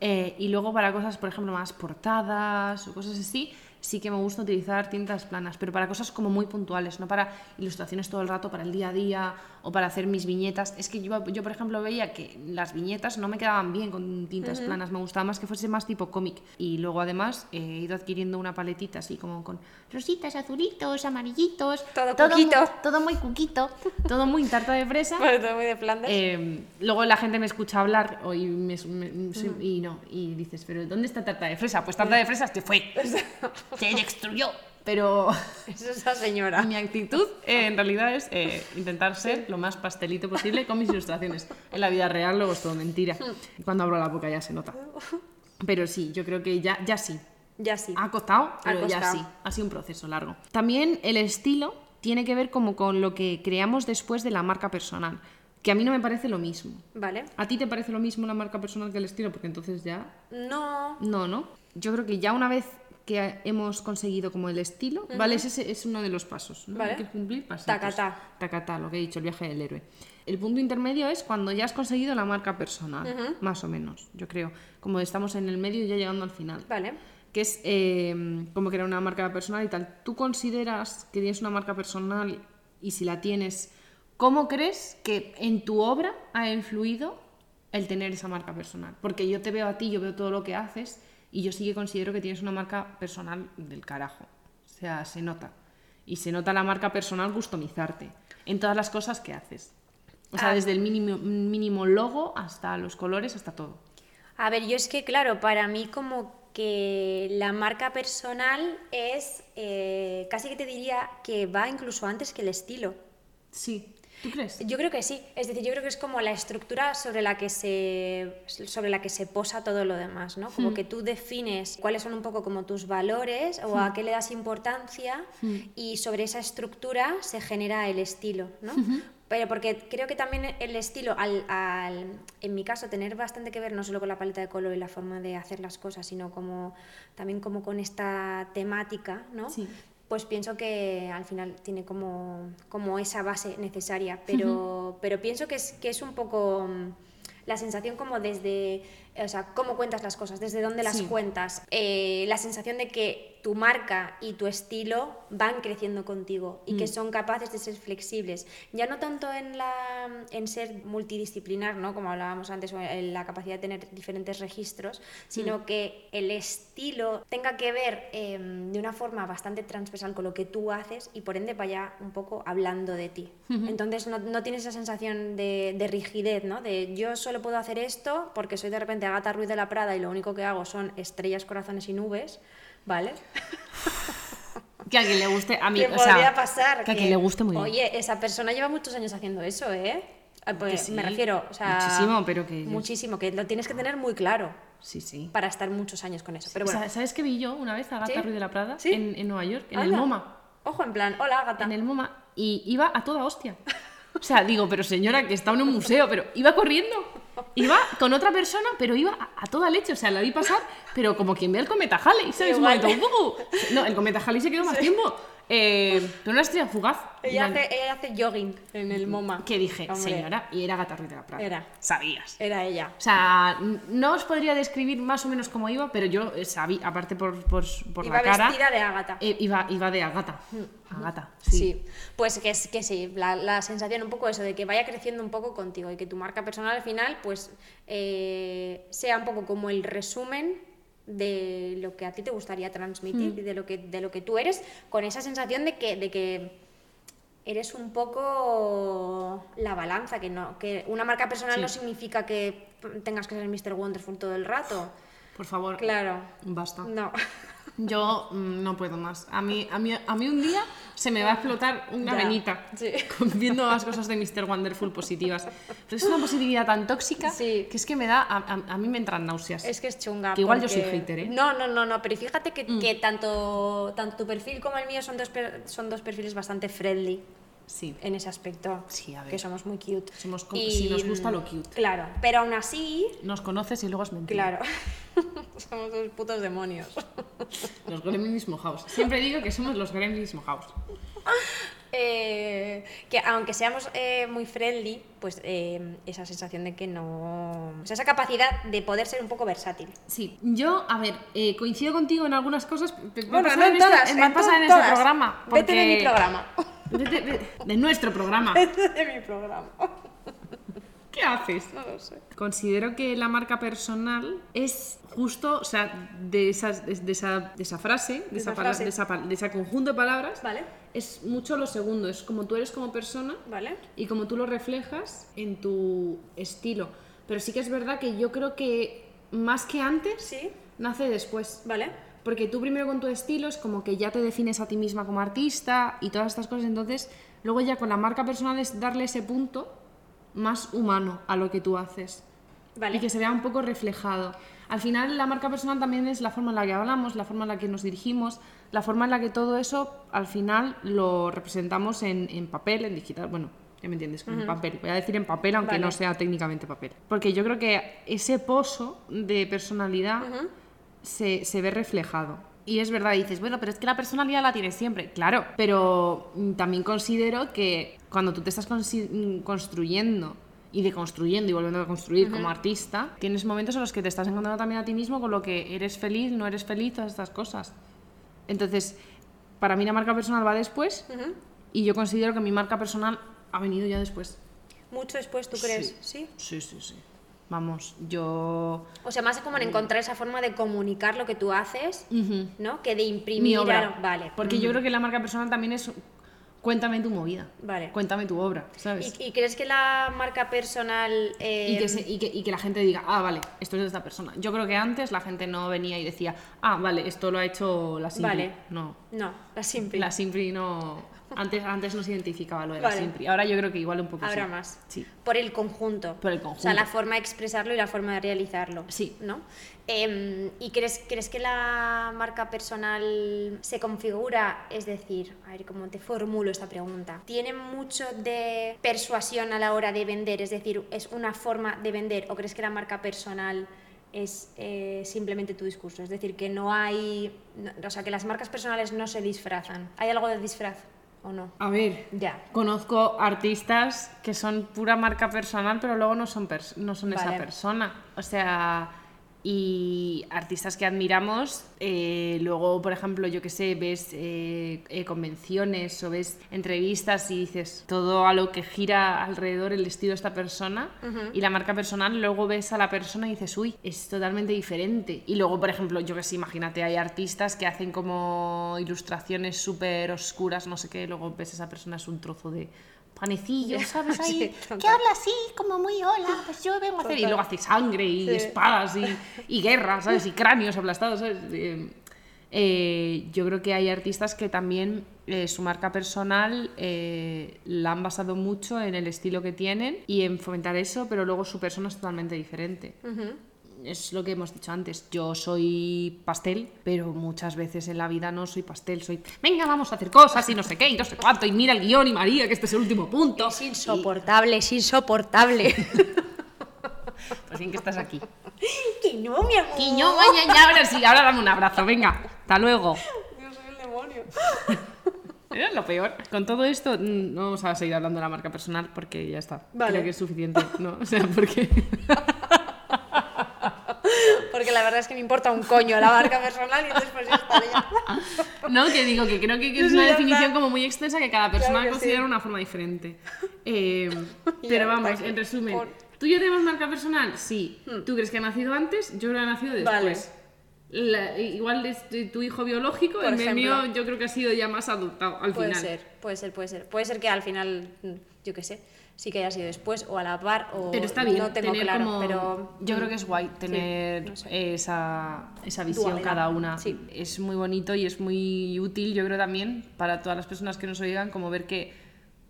Eh, y luego para cosas, por ejemplo, más portadas o cosas así, sí que me gusta utilizar tintas planas, pero para cosas como muy puntuales, no para ilustraciones todo el rato, para el día a día o para hacer mis viñetas. Es que yo, yo por ejemplo, veía que las viñetas no me quedaban bien con tintas planas, me gustaba más que fuese más tipo cómic. Y luego además eh, he ido adquiriendo una paletita así como con rositas, azulitos, amarillitos. Todo cuquito. todo muy cuquito, todo muy tarta de fresa. (laughs) Bueno, todo muy de Flandes. Eh, luego la gente me escucha hablar y, me- me- soy- y no, y dices, pero ¿dónde está tarta de fresa? Pues tarta de fresa se fue, (laughs) se destruyó. Pero (laughs) Es esa señora. mi actitud eh, en realidad es eh, intentar ser lo más pastelito posible con mis ilustraciones. En la vida real luego es todo mentira. Cuando abro la boca ya se nota. Pero sí, yo creo que ya, ya sí. Ya sí. Ha costado, pero ya costado. sí. Ha sido un proceso largo. También el estilo tiene que ver como con lo que creamos después de la marca personal, que a mí no me parece lo mismo. Vale. ¿A ti te parece lo mismo la marca personal que el estilo? Porque entonces ya... No. No, ¿no? Yo creo que ya una vez que hemos conseguido como el estilo, ¿vale? Ese es uno de los pasos. ¿no? Vale. Hay que cumplir pasitos. Tacatá. Tacatá, lo que he dicho, el viaje del héroe. El punto intermedio es cuando ya has conseguido la marca personal, más o menos, yo creo. Como estamos en el medio y ya llegando al final Vale. que es eh, como crear una marca personal y tal. ¿Tú consideras que tienes una marca personal y si la tienes, cómo crees que en tu obra ha influido el tener esa marca personal? Porque yo te veo a ti, yo veo todo lo que haces y yo sí que considero que tienes una marca personal del carajo. O sea, se nota. Y se nota la marca personal customizarte en todas las cosas que haces. O sea, Ah. desde el mínimo, mínimo logo hasta los colores, hasta todo. A ver, yo es que, claro, para mí como que la marca personal es, eh, casi que te diría que va incluso antes que el estilo. Sí. ¿Tú crees? Yo creo que sí, es decir, yo creo que es como la estructura sobre la que se, sobre la que se posa todo lo demás, ¿no? Como que tú defines cuáles son un poco como tus valores o a qué le das importancia y sobre esa estructura se genera el estilo, ¿no? Pero porque creo que también el estilo, al, al- en mi caso, tener bastante que ver no solo con la paleta de color y la forma de hacer las cosas, sino como también como con esta temática, ¿no? Sí. Pues pienso que al final tiene como, como esa base necesaria, pero, pero pienso que es, que es un poco mm, la sensación como desde, o sea, cómo cuentas las cosas, desde dónde las Sí. cuentas, Eh, la sensación de que tu marca y tu estilo van creciendo contigo y que son capaces de ser flexibles, ya no tanto en, la, en ser multidisciplinar, ¿no? como hablábamos antes, en la capacidad de tener diferentes registros, sino que el estilo tenga que ver eh, de una forma bastante transversal con lo que tú haces y por ende vaya un poco hablando de ti. Entonces no, no tienes esa sensación de, de rigidez, ¿no? de yo solo puedo hacer esto porque soy de repente Agata Ruiz de la Prada y lo único que hago son estrellas, corazones y nubes, ¿vale? (laughs) Que a quien le guste, a mí, que o sea, pasar. que a quien le guste muy bien. Oye, esa persona lleva muchos años haciendo eso, ¿eh? Ah, Pues Que sí, me refiero, o sea, muchísimo, pero que- muchísimo, que lo tienes que tener muy claro Sí, sí. para estar muchos años con eso. Pero bueno, Sa- ¿Sabes qué vi yo una vez a Gata ¿Sí? Ruiz de la Prada ¿Sí? en, en Nueva York, en el. MoMA? Ojo, en plan, hola, Agata. En el MoMA y iba a toda hostia. (laughs) O sea, digo, pero señora, que está en un museo, pero iba corriendo. Iba con otra persona, pero iba a, a toda leche. O sea, la vi pasar, pero como quien ve el cometa Halley, ¿sabes? Un momento, ¡uh! No, el cometa Halley se quedó más tiempo. Eh, pero una estrella fugaz. Ella hace, ella hace jogging en el MoMA. Que dije, Hombre, señora, y era Gata Ruiz de la Prada. Era. Sabías. Era ella. O sea, no os podría describir más o menos cómo iba, pero yo eh, sabía, aparte por, por, por Iba la cara, vestida de Ágata. eh, iba, iba de Agata. Agata, Sí. sí. pues que, es- que sí, la, la sensación un poco eso, de que vaya creciendo un poco contigo y que tu marca personal al final pues eh, sea un poco como el resumen de lo que a ti te gustaría transmitir y de lo que, de lo que tú eres, con esa sensación de que, de que eres un poco la balanza, que, no, que una marca personal Sí. no significa que tengas que ser Mr. Wonderful todo el rato. Por favor, Claro. basta. No. (laughs) Yo mm, no puedo más. A mí, a, mí, a mí un día se me va a explotar una Ya, venita sí. (laughs) viendo las cosas de Mr. Wonderful positivas. Pero es una positividad tan tóxica Sí. que es que me da, a, a- mí me entran náuseas. Es que es chunga. Que igual yo soy porque- hater, ¿eh? Mm. No, no, no, no, pero fíjate que, que tanto, tanto tu perfil como el mío son dos, son dos perfiles bastante friendly Sí. en ese aspecto. Sí, a ver. Que somos muy cute. Somos como- sí, nos gusta lo cute. Claro, pero aún así, Nos conoces y luego es mentira. claro, (laughs) somos dos putos demonios. Los gremlins mojados. Siempre digo que somos los gremlins mojados. Eh, que aunque seamos eh, muy friendly, pues eh, esa sensación de que no... O sea, esa capacidad de poder ser un poco versátil. Sí, yo, a ver, eh, coincido contigo en algunas cosas. Bueno, no en en este- todas, me en pasa to- en este todas. programa. Vete de mi porque- programa. De nuestro programa. (laughs) de mi programa. ¿Qué haces? No lo sé. Considero que la marca personal es justo, o sea, de, esas, de, de esa, de esa frase, de, esa, frase. de, esa de ese conjunto de palabras, Vale. es mucho lo segundo, es como tú eres como persona Vale. y como tú lo reflejas en tu estilo. Pero sí que es verdad que yo creo que más que antes, Sí. nace después. Vale. Porque tú primero con tu estilo es como que ya te defines a ti misma como artista y todas estas cosas, entonces luego ya con la marca personal es darle ese punto más humano a lo que tú haces Vale. y que se vea un poco reflejado. Al final la marca personal también es la forma en la que hablamos, la forma en la que nos dirigimos, la forma en la que todo eso al final lo representamos en, en papel, en digital, bueno, ya me entiendes, con papel. Voy a decir en papel aunque Vale. no sea técnicamente papel. Porque yo creo que ese pozo de personalidad se, se ve reflejado. Y es verdad, dices, bueno, pero es que la personalidad la tienes siempre. Claro, pero mm, también considero que cuando tú te estás mm, construyendo y deconstruyendo y volviendo a construir como artista, tienes momentos en los que te estás encontrando también a ti mismo con lo que eres feliz, no eres feliz, todas estas cosas. Entonces, para mí la marca personal va después y yo considero que mi marca personal ha venido ya después. Mucho después, ¿tú crees? ¿Sí? Sí, sí, sí. Vamos, yo... O sea, más como en encontrar esa forma de comunicar lo que tú haces. ¿no? Que de imprimir... mi obra. Vale. Porque yo creo que la marca personal también es cuéntame tu movida. Vale. Cuéntame tu obra, ¿sabes? ¿Y, y crees que la marca personal... eh, Y que, se- y que- y que la gente diga, ah, vale, esto es de esta persona. Yo creo que antes la gente no venía y decía, ah, vale, esto lo ha hecho la Simpri. Vale. No, No, la simple. la Simpri no... Antes, antes no se identificaba lo de la Vale. Simpri. Ahora yo creo que igual un poco Habrá sí. más. Sí. Por el conjunto. Por el O sea, conjunto. la forma de expresarlo y la forma de realizarlo. Sí. ¿No? Em, ¿Y crees, crees que la marca personal se configura? Es decir, a ver cómo te formulo esta pregunta. ¿Tiene mucho de persuasión a la hora de vender? Es decir, ¿es una forma de vender? ¿O crees que la marca personal es eh, simplemente tu discurso? Es decir, que no hay. no- o sea, que las marcas personales no se disfrazan. ¿Hay algo de disfraz o no? A ver, Ya. conozco artistas que son pura marca personal, pero luego no son, pers- no son esa persona. O sea, y artistas que admiramos, eh, luego, por ejemplo, yo que sé, ves eh, eh, convenciones o ves entrevistas y dices todo a lo que gira alrededor el estilo de esta persona y la marca personal, luego ves a la persona y dices, uy, es totalmente diferente. Y luego, por ejemplo, yo que sé, imagínate, hay artistas que hacen como ilustraciones súper oscuras, no sé qué, luego ves a esa persona es un trozo de panecillos, (laughs) ¿sabes? Ahí, Sí, que habla así, como muy hola, pues yo vengo a hacer. Y luego hace sangre y Sí. espadas y, y guerras, ¿sabes? Y cráneos aplastados, ¿sabes? Eh, eh, yo creo que hay artistas que también eh, su marca personal eh, la han basado mucho en el estilo que tienen y en fomentar eso, pero luego su persona es totalmente diferente. Es lo que hemos dicho antes. Yo soy pastel, pero muchas veces en la vida no soy pastel. Soy, venga, vamos a hacer cosas y no sé qué y no sé cuánto. Y mira el guion y María, que este es el último punto. Es insoportable, es insoportable. (laughs) Pues bien que estás aquí. que no, mi amor. Quiño, vaya, ya, ahora sí, ahora dame un abrazo, venga. Hasta luego. Yo soy el demonio. (laughs) Era lo peor. Con todo esto, mm, no vamos a seguir hablando de la marca personal porque ya está. Vale. Creo que es suficiente, ¿no? O sea, porque. (laughs) Porque la verdad es que me importa un coño la marca personal y entonces pues ya está. ya. (laughs) No, que digo que creo que, que es una definición como muy extensa que cada persona Claro que considera sí. una forma diferente. Eh, (laughs) pero vamos, en resumen, por- ¿tú ya tenemos marca personal? Sí. ¿Tú crees que ha nacido antes? Yo creo que ha nacido después. La- igual es tu, hijo biológico, Por el mío ejemplo. yo creo que ha sido ya más adoptado al Puede final. ser, puede ser, puede ser. Puede ser que al final, yo qué sé, sí que haya sido después o a la par o Pero está bien, no tengo tener claro, como- pero yo creo que es guay tener no sé. esa, esa visión Dualidad, cada una. sí. Es muy bonito y es muy útil, yo creo también, para todas las personas que nos oigan, como ver que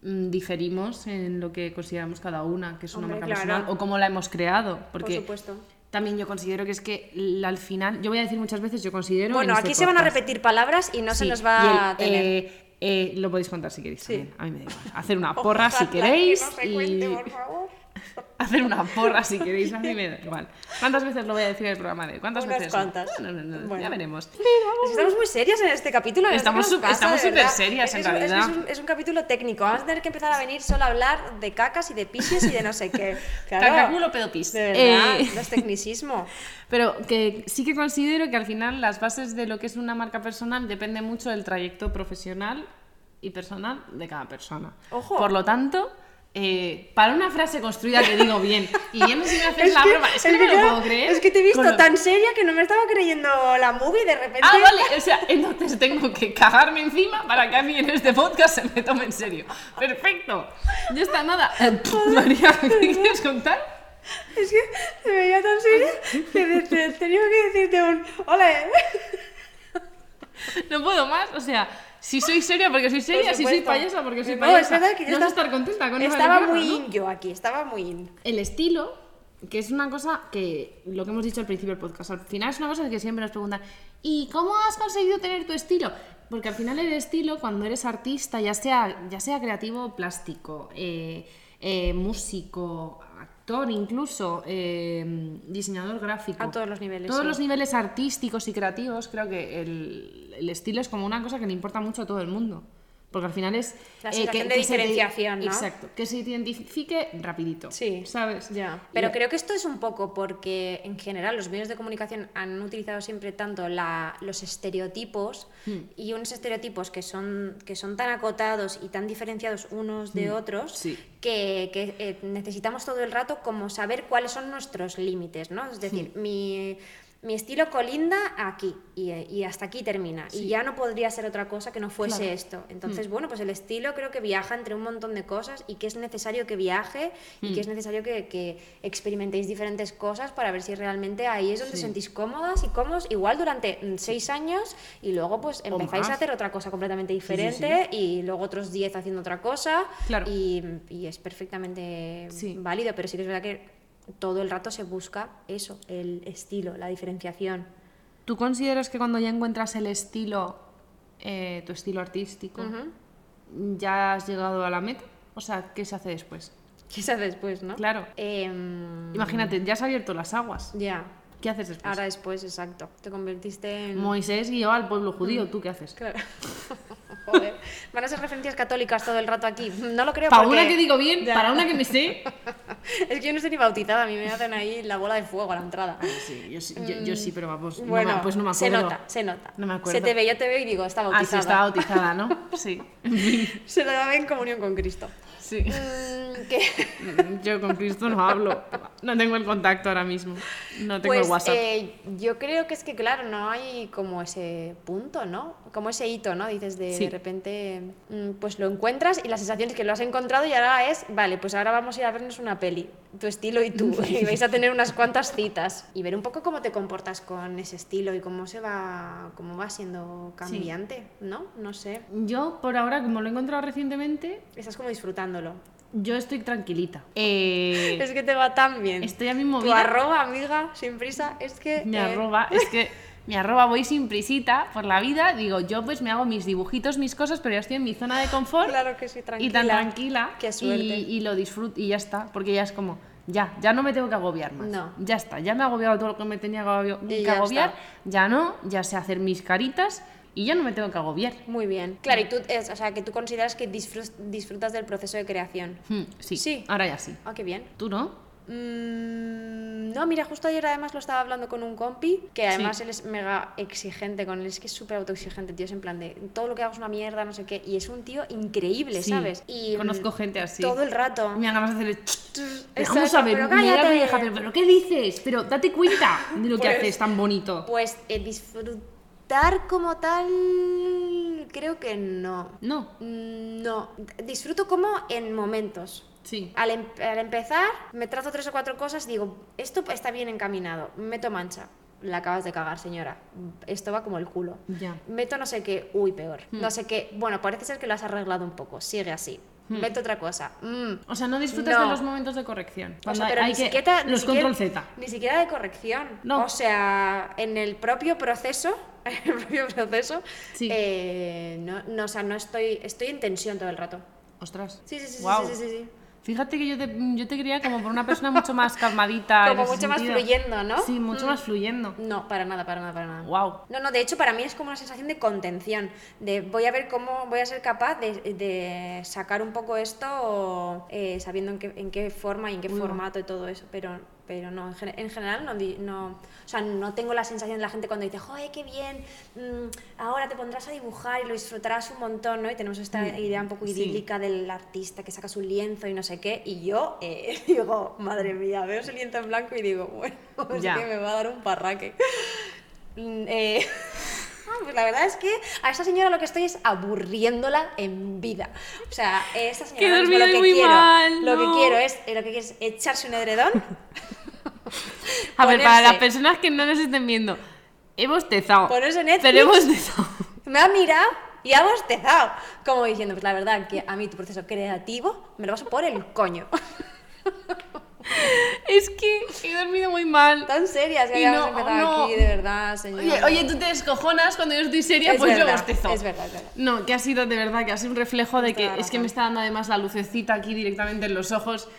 mm, diferimos en lo que consideramos cada una, que es una marca claro. personal, o cómo la hemos creado. Porque por supuesto. también yo considero que es que al final, yo voy a decir muchas veces, yo considero... Bueno, en este aquí se van a repetir palabras y no se nos va el, a tener. eh, eh, lo podéis contar si queréis Sí. también, a mí me da igual. (laughs) Hacer una porra si Ojalá que queréis no se y... cuente, por favor. (laughs) hacer una porra si queréis, a mí me da igual. ¿Cuántas veces lo voy a decir en el programa de? ¿Cuántas Unas veces? cuantas. No, no, no, no, Bueno. ya veremos. Es Estamos muy serias en este capítulo. no Estamos súper serias, Es en es es realidad. Es un, es un capítulo técnico. Vamos a tener que empezar a venir solo a hablar de cacas y de pisis y de no sé qué. (laughs) Claro. Cacaculo, pedo, pis. De verdad, Eh, los tecnicismo. (laughs) Pero que sí que considero que al final las bases de lo que es una marca personal depende mucho del trayecto profesional y personal de cada persona. Ojo. Por lo tanto, eh, para una frase construida que digo bien, y ya no sé si me haces Es la que- broma, es que no me lo puedo creer. Es que te he visto lo- tan seria que no me estaba creyendo la movie de repente. Ah, vale, o sea, entonces tengo que cagarme encima para que a mí en este podcast se me tome en serio. Perfecto. Ya está, nada. (laughs) María, ¿qué quieres contar? Es que se veía tan seria que de- te- tenía que decirte un. ¡Hola! No puedo más, o sea, si soy seria porque soy seria, Por si soy payasa porque soy No, payasa. es verdad que yo no estaba- estar contenta con Estaba muy ¿no? in yo aquí, estaba muy in. El estilo, que es una cosa que, lo que hemos dicho al principio del podcast, al final es una cosa que siempre nos preguntan, ¿y cómo has conseguido tener tu estilo? Porque al final el estilo, cuando eres artista, ya sea, ya sea creativo plástico, eh, eh, músico, actor incluso, eh, diseñador gráfico. A todos los niveles, Todos sí. los niveles artísticos y creativos, creo que el, el estilo es como una cosa que le importa mucho a todo el mundo. Porque al final es... La eh, sensación de diferenciación, ¿no? Exacto, que se identifique rapidito. Sí. ¿Sabes? Ya. Y- Pero creo que esto es un poco porque en general los medios de comunicación han utilizado siempre tanto la- los estereotipos Hmm. y unos estereotipos que son, que son tan acotados y tan diferenciados unos de otros Hmm. sí. que, que, eh, necesitamos todo el rato como saber cuáles son nuestros límites, ¿no? Es decir, Hmm. mi, mi estilo colinda aquí y, y hasta aquí termina. Y ya no podría ser otra cosa que no fuese Claro. esto. Entonces, bueno, pues el estilo creo que viaja entre un montón de cosas y que es necesario que viaje y que es necesario que, que experimentéis diferentes cosas para ver si realmente ahí es donde Sí. os sentís cómodas y cómodos, igual durante mm, seis años y luego pues empezáis a hacer otra cosa completamente sí, diferente y luego otros diez haciendo otra cosa Claro. y, y es perfectamente válido, pero sí que es verdad que todo el rato se busca eso, el estilo, la diferenciación. ¿Tú consideras que cuando ya encuentras el estilo, eh, tu estilo artístico, ya has llegado a la meta? O sea, ¿qué se hace después? ¿Qué se hace después, no? Claro. Em, Imagínate, ya has abierto las aguas. ya. ¿Qué haces después? Ahora después, exacto. Te convertiste en... Moisés guió al pueblo judío, ¿tú qué haces? Claro. (laughs) Joder. Van a ser referencias católicas todo el rato aquí. No lo creo Para porque... una que digo bien, Ya. para una que me sé. (laughs) Es que yo no estoy ni bautizada. A mí me hacen ahí la bola de fuego a la entrada. Sí, yo, sí- yo- yo sí, pero vamos, no Bueno, me- pues no me se acuerdo. nota, se nota. No me acuerdo. Se te ve, yo te veo y digo, está Ah, sí, bautizada. está bautizada, ¿no? (laughs) Sí. Se le da en comunión con Cristo. Sí. Mm, que... Yo con Cristo no hablo. No tengo el contacto ahora mismo. No tengo Pues el WhatsApp. eh, yo creo que es que, claro, no hay como ese punto, ¿no? Como ese hito, ¿no? Dices de, Sí. de repente, mm, pues lo encuentras y la sensación es que lo has encontrado y ahora es, vale, pues ahora vamos a ir a vernos una peli, tu estilo y tú, (laughs) y vais a tener unas cuantas citas y ver un poco cómo te comportas con ese estilo y cómo se va, cómo va siendo cambiante, ¿no? No sé, Yo, por ahora, como lo he encontrado recientemente, estás como disfrutándolo. yo estoy tranquilita. Eh, (laughs) Es que te va tan bien. estoy a mi movida. Tu arroba, amiga, sin prisa, es que... Mi eh, arroba, es que (laughs) mi arroba voy sin prisita por la vida. Digo, yo pues me hago mis dibujitos, mis cosas, pero ya estoy en mi zona de confort. Claro que sí, tranquila. Y tan tranquila. Qué suerte. Y, y lo disfruto y ya está. Porque ya es como, ya, ya no me tengo que agobiar más. No. Ya está, ya me he agobiado todo lo que me tenía que ya agobiar. está. Ya no, ya sé hacer mis caritas y ya no me tengo que agobiar. Muy bien. Claro, y tú, es, o sea, que tú consideras que disfrut- disfrutas del proceso de creación. Hmm, sí, Sí. ahora ya sí. Ah, qué bien. ¿Tú no? Mm, no, mira, justo ayer además lo estaba hablando con un compi, que además Sí. él es mega exigente con él, es que es súper autoexigente, tío, es en plan de todo lo que hago es una mierda, no sé qué, y es un tío increíble, Sí, ¿sabes? Y conozco mm, gente así. Todo el rato. Me dan ganas de hacerle... Exacto, vamos a ver, pero mira la vieja, pero, pero ¿qué dices? Pero date cuenta de lo que Pues- haces tan bonito. Pues eh, disfrutar como tal, creo que no. No, Mm, No, disfruto como en momentos. Sí. Al, em- al empezar, me trazo tres o cuatro cosas, digo, esto está bien encaminado, meto mancha. La acabas de cagar, señora. Esto va como el culo. Ya. Meto no sé qué, uy, peor. Hmm. No sé qué, bueno, parece ser que lo has arreglado un poco, sigue así. Meto otra cosa. mm, O sea, no disfrutas No. de los momentos de corrección. o sea, pero hay ni que- siquiera, ni los siquiera- control Z. Ni siquiera de corrección. No. O sea, en el propio proceso, (laughs) en el propio proceso, Sí. eh, no, no, o sea, no estoy, estoy en tensión todo el rato. Ostras. Sí, sí, sí, sí, sí, sí. Fíjate que yo te, yo te quería como por una persona mucho más calmadita. Como mucho más sentido. fluyendo, ¿no? Sí, mucho Mm. más fluyendo. No, para nada, para nada, para nada. Wow. No, no, de hecho para mí es como una sensación de contención, de voy a ver cómo voy a ser capaz de, de sacar un poco esto eh, sabiendo en qué, en qué forma y en qué Uy, formato y todo eso, pero, pero no, en, gen- en general no, o sea, no tengo la sensación de la gente cuando dice, joder, qué bien, mm, ahora te pondrás a dibujar y lo disfrutarás un montón, ¿no? Y tenemos esta idea un poco Mm, sí. idílica del artista que saca su lienzo y no sé qué, y yo eh, (laughs) digo, madre mía, veo ese lienzo en blanco y digo, bueno, (laughs) es Ya. que me va a dar un parraque. (laughs) Mm, eh, ah, pues la verdad es que a esa señora lo que estoy es aburriéndola en vida. O sea, esa señora lo que quiero, mal, lo que quiero es, eh, lo que quiere es echarse un edredón. (laughs) A ver, para ponerse- las personas que no nos estén viendo, he bostezado. Ponerse Netflix. Pero he bostezado. (laughs) Me ha mirado y ha bostezado. Como diciendo, pues la verdad que a mí tu proceso creativo me lo paso por el coño. (laughs) Es que he dormido muy mal. Tan serias que habíamos no, empezado no. aquí, de verdad, señora. Oye, oye, tú te descojonas cuando yo estoy seria, Es pues yo verdad, bostezo. es verdad, es verdad. No, que ha sido de verdad, que ha sido un reflejo de que es que me está dando además la lucecita aquí directamente en los ojos.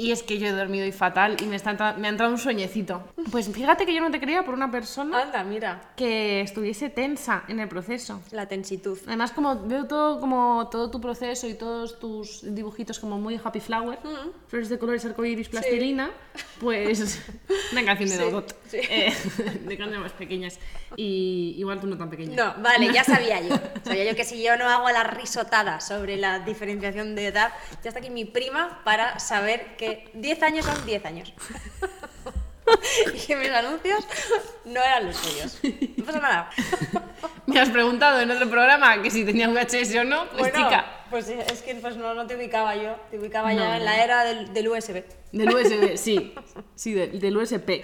Y es que yo he dormido y fatal y me, está me ha entrado un sueñecito. Pues fíjate que yo no te creía por una persona Anda, mira, que estuviese tensa en el proceso. la tensitud. Además, como veo todo, como todo tu proceso y todos tus dibujitos como muy happy flower, flores de colores arcoíris, plastilina, pues (laughs) una canción de Sí, Dodot, sí. eh, (laughs) de canciones más pequeñas. Y igual tú no tan pequeña. No, vale, ya (laughs) sabía yo. Sabía yo que si yo no hago la risotada sobre la diferenciación de edad, ya está aquí mi prima para saber que 10 años son 10 años. y que mis anuncios no eran los suyos. No pasa nada. Me has preguntado en otro programa que si tenía VHS o no, pues bueno, chica, pues es que pues no, no te ubicaba yo. Te ubicaba No, ya en la era del, del USB. del USB, sí, sí, del, del USP.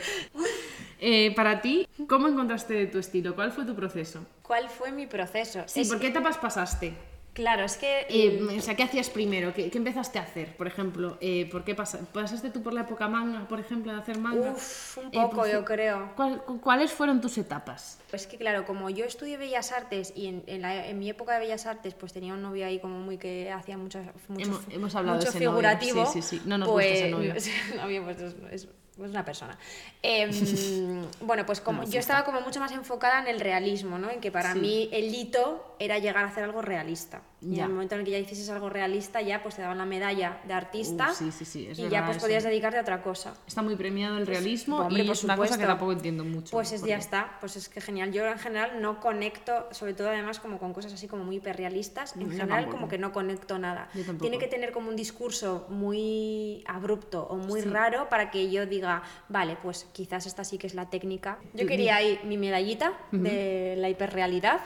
Eh, para ti, ¿cómo encontraste tu estilo? ¿Cuál fue tu proceso? ¿Cuál fue mi proceso? Sí, Es- ¿por qué etapas pasaste? Claro, es que... Eh, o sea, ¿qué hacías primero? ¿Qué, qué empezaste a hacer? Por ejemplo, eh, ¿por qué pasa- pasaste tú por la época manga, por ejemplo, de hacer manga? Uf, un Eh, poco, pues, yo creo. ¿cuál- cu- ¿Cuáles fueron tus etapas? Pues que claro, como yo estudié Bellas Artes y en, en la- en mi época de Bellas Artes pues tenía un novio ahí como muy que hacía mucho, mucho, Hemos- hemos hablado de mucho ese novio, figurativo. sí, sí, sí, no nos gusta ese novio. (laughs) ese novio, pues, es, es- una persona. Em, (laughs) bueno, pues como nos yo estaba como mucho más enfocada en el realismo, ¿no? En que para Sí. mí el hito era llegar a hacer algo realista. Y en Ya. el momento en el que ya hicieses algo realista ya pues te daban la medalla de artista Uh, sí, sí, sí, es y verdad ya pues eso. podías dedicarte a otra cosa. Está muy premiado el realismo Hombre, y por es una cosa que tampoco entiendo mucho. Pues es, porque- ya está, pues es que genial. Yo en general no conecto, sobre todo además como con cosas así como muy hiperrealistas, en Yo general tampoco. como que no conecto nada. Tiene que tener como un discurso muy abrupto o muy raro para que yo diga, vale, pues quizás esta sí que es la técnica. Yo quería ahí mi medallita de la hiperrealidad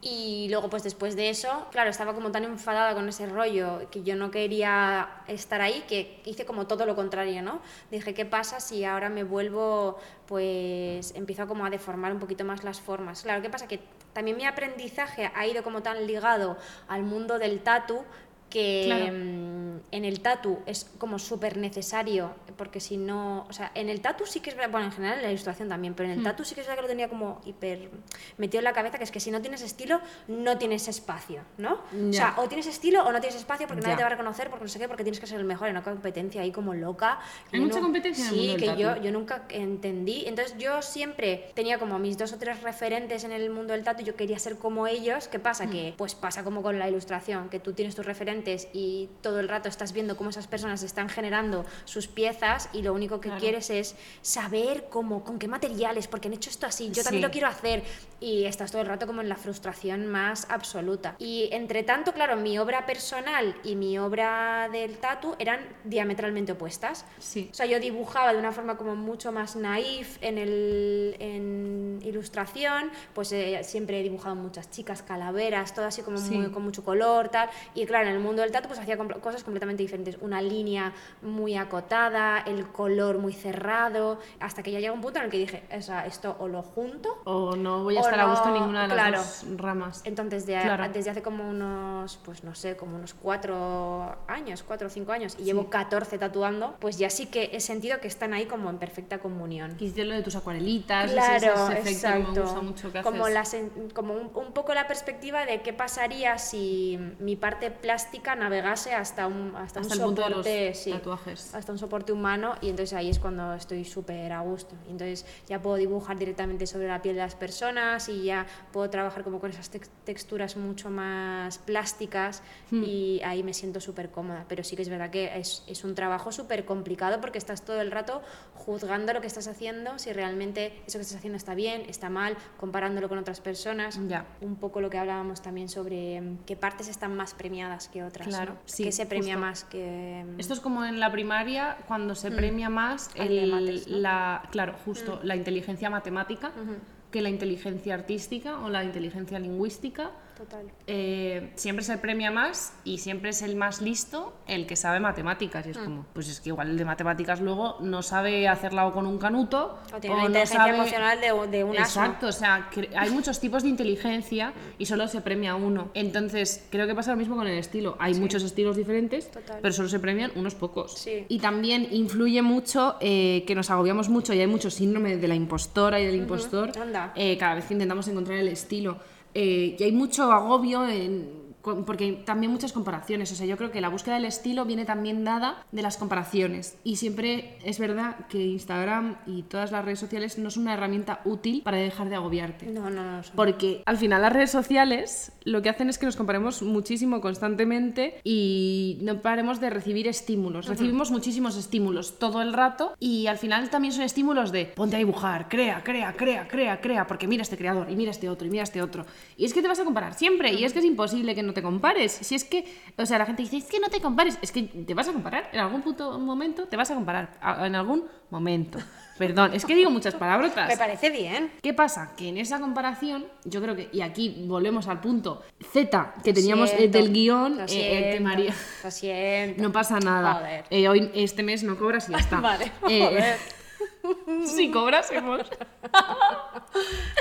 y luego pues después de eso, claro, estaba como tan enfadada con ese rollo que yo no quería estar ahí que hice como todo lo contrario, ¿no? Dije, ¿qué pasa si ahora me vuelvo, pues empiezo como a deformar un poquito más las formas? Claro, ¿qué pasa? Que también mi aprendizaje ha ido como tan ligado al mundo del tatu que Claro. mm, en el tatu es como súper necesario, porque si no, o sea, en el tatu sí que es verdad, bueno, en general en la ilustración también, pero en el Hmm. tatu sí que es verdad que lo tenía como hiper metido en la cabeza, que es que si no tienes estilo, no tienes espacio, ¿no? O sea, o tienes estilo o no tienes espacio porque nadie te va a reconocer, porque no sé qué, porque tienes que ser el mejor en una competencia ahí como loca. Hay mucha competencia en el Sí, mundo del que yo, tatu. yo nunca entendí. Entonces yo siempre tenía como mis dos o tres referentes en el mundo del tatu y yo quería ser como ellos. ¿Qué pasa? Que pues pasa como con la ilustración, que tú tienes tus referentes y todo el rato estás viendo cómo esas personas están generando sus piezas y lo único que Claro. quieres es saber cómo, con qué materiales, porque han hecho esto así, yo también Sí. lo quiero hacer y estás todo el rato como en la frustración más absoluta. Y entre tanto, claro, mi obra personal y mi obra del tatu eran diametralmente opuestas. Sí. O sea, yo dibujaba de una forma como mucho más naif en, el, en ilustración, pues eh, siempre he dibujado muchas chicas, calaveras, todo así como Sí. muy- con mucho color, tal. Y claro, en el mundo del tatu pues hacía cosas completamente diferentes. Una línea muy acotada, el color muy cerrado, hasta que ya llega un punto en el que dije, o sea, esto o lo junto O no voy a estar a gusto en no, ninguna de las claro. dos ramas. entonces, de- Claro. desde hace como unos, pues no sé, como unos cuatro años, cuatro o cinco años, y llevo 14 tatuando, pues ya sí que he sentido que están ahí como en perfecta comunión. Quisiste lo de tus acuarelitas, ese- Claro, ese, efecto que exacto. me gusta mucho que como haces. la sen- como un, un poco la perspectiva de qué pasaría si mi parte plástica navegase hasta un, hasta un Hasta el punto de los soporte, sí, tatuajes. hasta un soporte humano y entonces ahí es cuando estoy súper a gusto. Y entonces ya puedo dibujar directamente sobre la piel de las personas y ya puedo trabajar como con esas tex- texturas mucho más plásticas Hmm. y ahí me siento súper cómoda. Pero sí que es verdad que es, es un trabajo súper complicado porque estás todo el rato juzgando lo que estás haciendo, si realmente eso que estás haciendo está bien, está mal, comparándolo con otras personas. Ya. Un poco lo que hablábamos también sobre mm, qué partes están más premiadas que otras. Claro, ¿no? sí, ¿Qué se premia justo. más que... mm, Esto es como en la primaria, cuando se premia más el- mates, ¿no? la, claro, justo la inteligencia matemática que la inteligencia artística o la inteligencia lingüística. Total. eh, siempre se premia más y siempre es el más listo el que sabe matemáticas. Y Mm. es como, pues es que igual el de matemáticas luego no sabe hacerla o con un canuto. O tiene o la no inteligencia sabe- emocional de, de un. Exacto, o sea, hay muchos tipos de inteligencia y solo se premia uno. Entonces, creo que pasa lo mismo con el estilo. Hay muchos estilos diferentes, Total. pero solo se premian unos pocos. Sí. Y también influye mucho eh, que nos agobiamos mucho y hay mucho síndrome de la impostora y del impostor eh, cada vez que intentamos encontrar el estilo. Eh, y hay mucho agobio en- porque también muchas comparaciones. O sea, yo creo que la búsqueda del estilo viene también dada de las comparaciones. Y siempre es verdad que Instagram y todas las redes sociales no son una herramienta útil para dejar de agobiarte. No, no, no. son- Porque al final las redes sociales lo que hacen es que nos comparemos muchísimo constantemente y no paremos de recibir estímulos. Recibimos muchísimos estímulos todo el rato y al final también son estímulos de ponte a dibujar, crea, crea, crea, crea, crea, porque mira este creador y mira este otro y mira este otro. Y es que te vas a comparar siempre y es que es imposible que no te compares. Si es que, o sea, la gente dice, es que no te compares, es que te vas a comparar, en algún punto, momento te vas a comparar, en algún momento. (laughs) Perdón, es que digo muchas palabrotas. Me parece bien. ¿Qué pasa? Que en esa comparación, yo creo que, y aquí volvemos al punto Z que teníamos eh, Siento, del guion, lo eh, que María. Lo siento. (laughs) No pasa nada. Joder. Eh, hoy, este mes no cobras y ya (laughs) está. Vale, Eh. (laughs) si cobrásemos.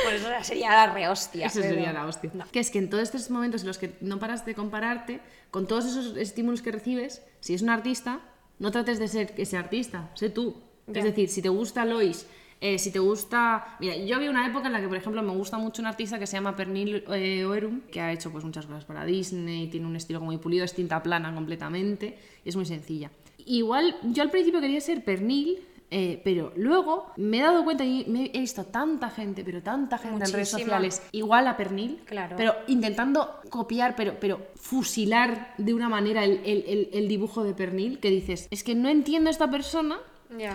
Por eso sería la rehostia. Eso pero- sería la hostia. Que es que en todos estos momentos en los que no paras de compararte, con todos esos estímulos que recibes, si es un artista, no trates de ser ese artista, sé tú. Es decir, si te gusta Lois, eh, si te gusta... Mira, yo había una época en la que, por ejemplo, me gusta mucho un artista que se llama Pernil eh, Oerum, que ha hecho pues, muchas cosas para Disney, tiene un estilo muy pulido, es tinta plana completamente, y es muy sencilla. Igual, yo al principio quería ser Pernil, eh, pero luego me he dado cuenta y me he visto tanta gente, pero tanta gente en redes sociales igual a Pernil, Claro. pero intentando copiar, pero, pero fusilar de una manera el, el- el- el dibujo de Pernil, que dices, es que no entiendo a esta persona.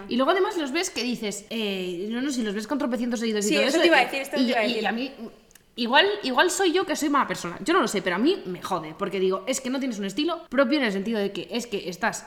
Y luego además los ves que dices, eh, no, no, si los ves con tropecientos seguidos y Sí, todo eso te iba a y- decir, esto y, te iba a y- decir. y a mí, igual, igual soy yo que soy mala persona, yo no lo sé, pero a mí me jode, porque digo, es que no tienes un estilo propio en el sentido de que es que estás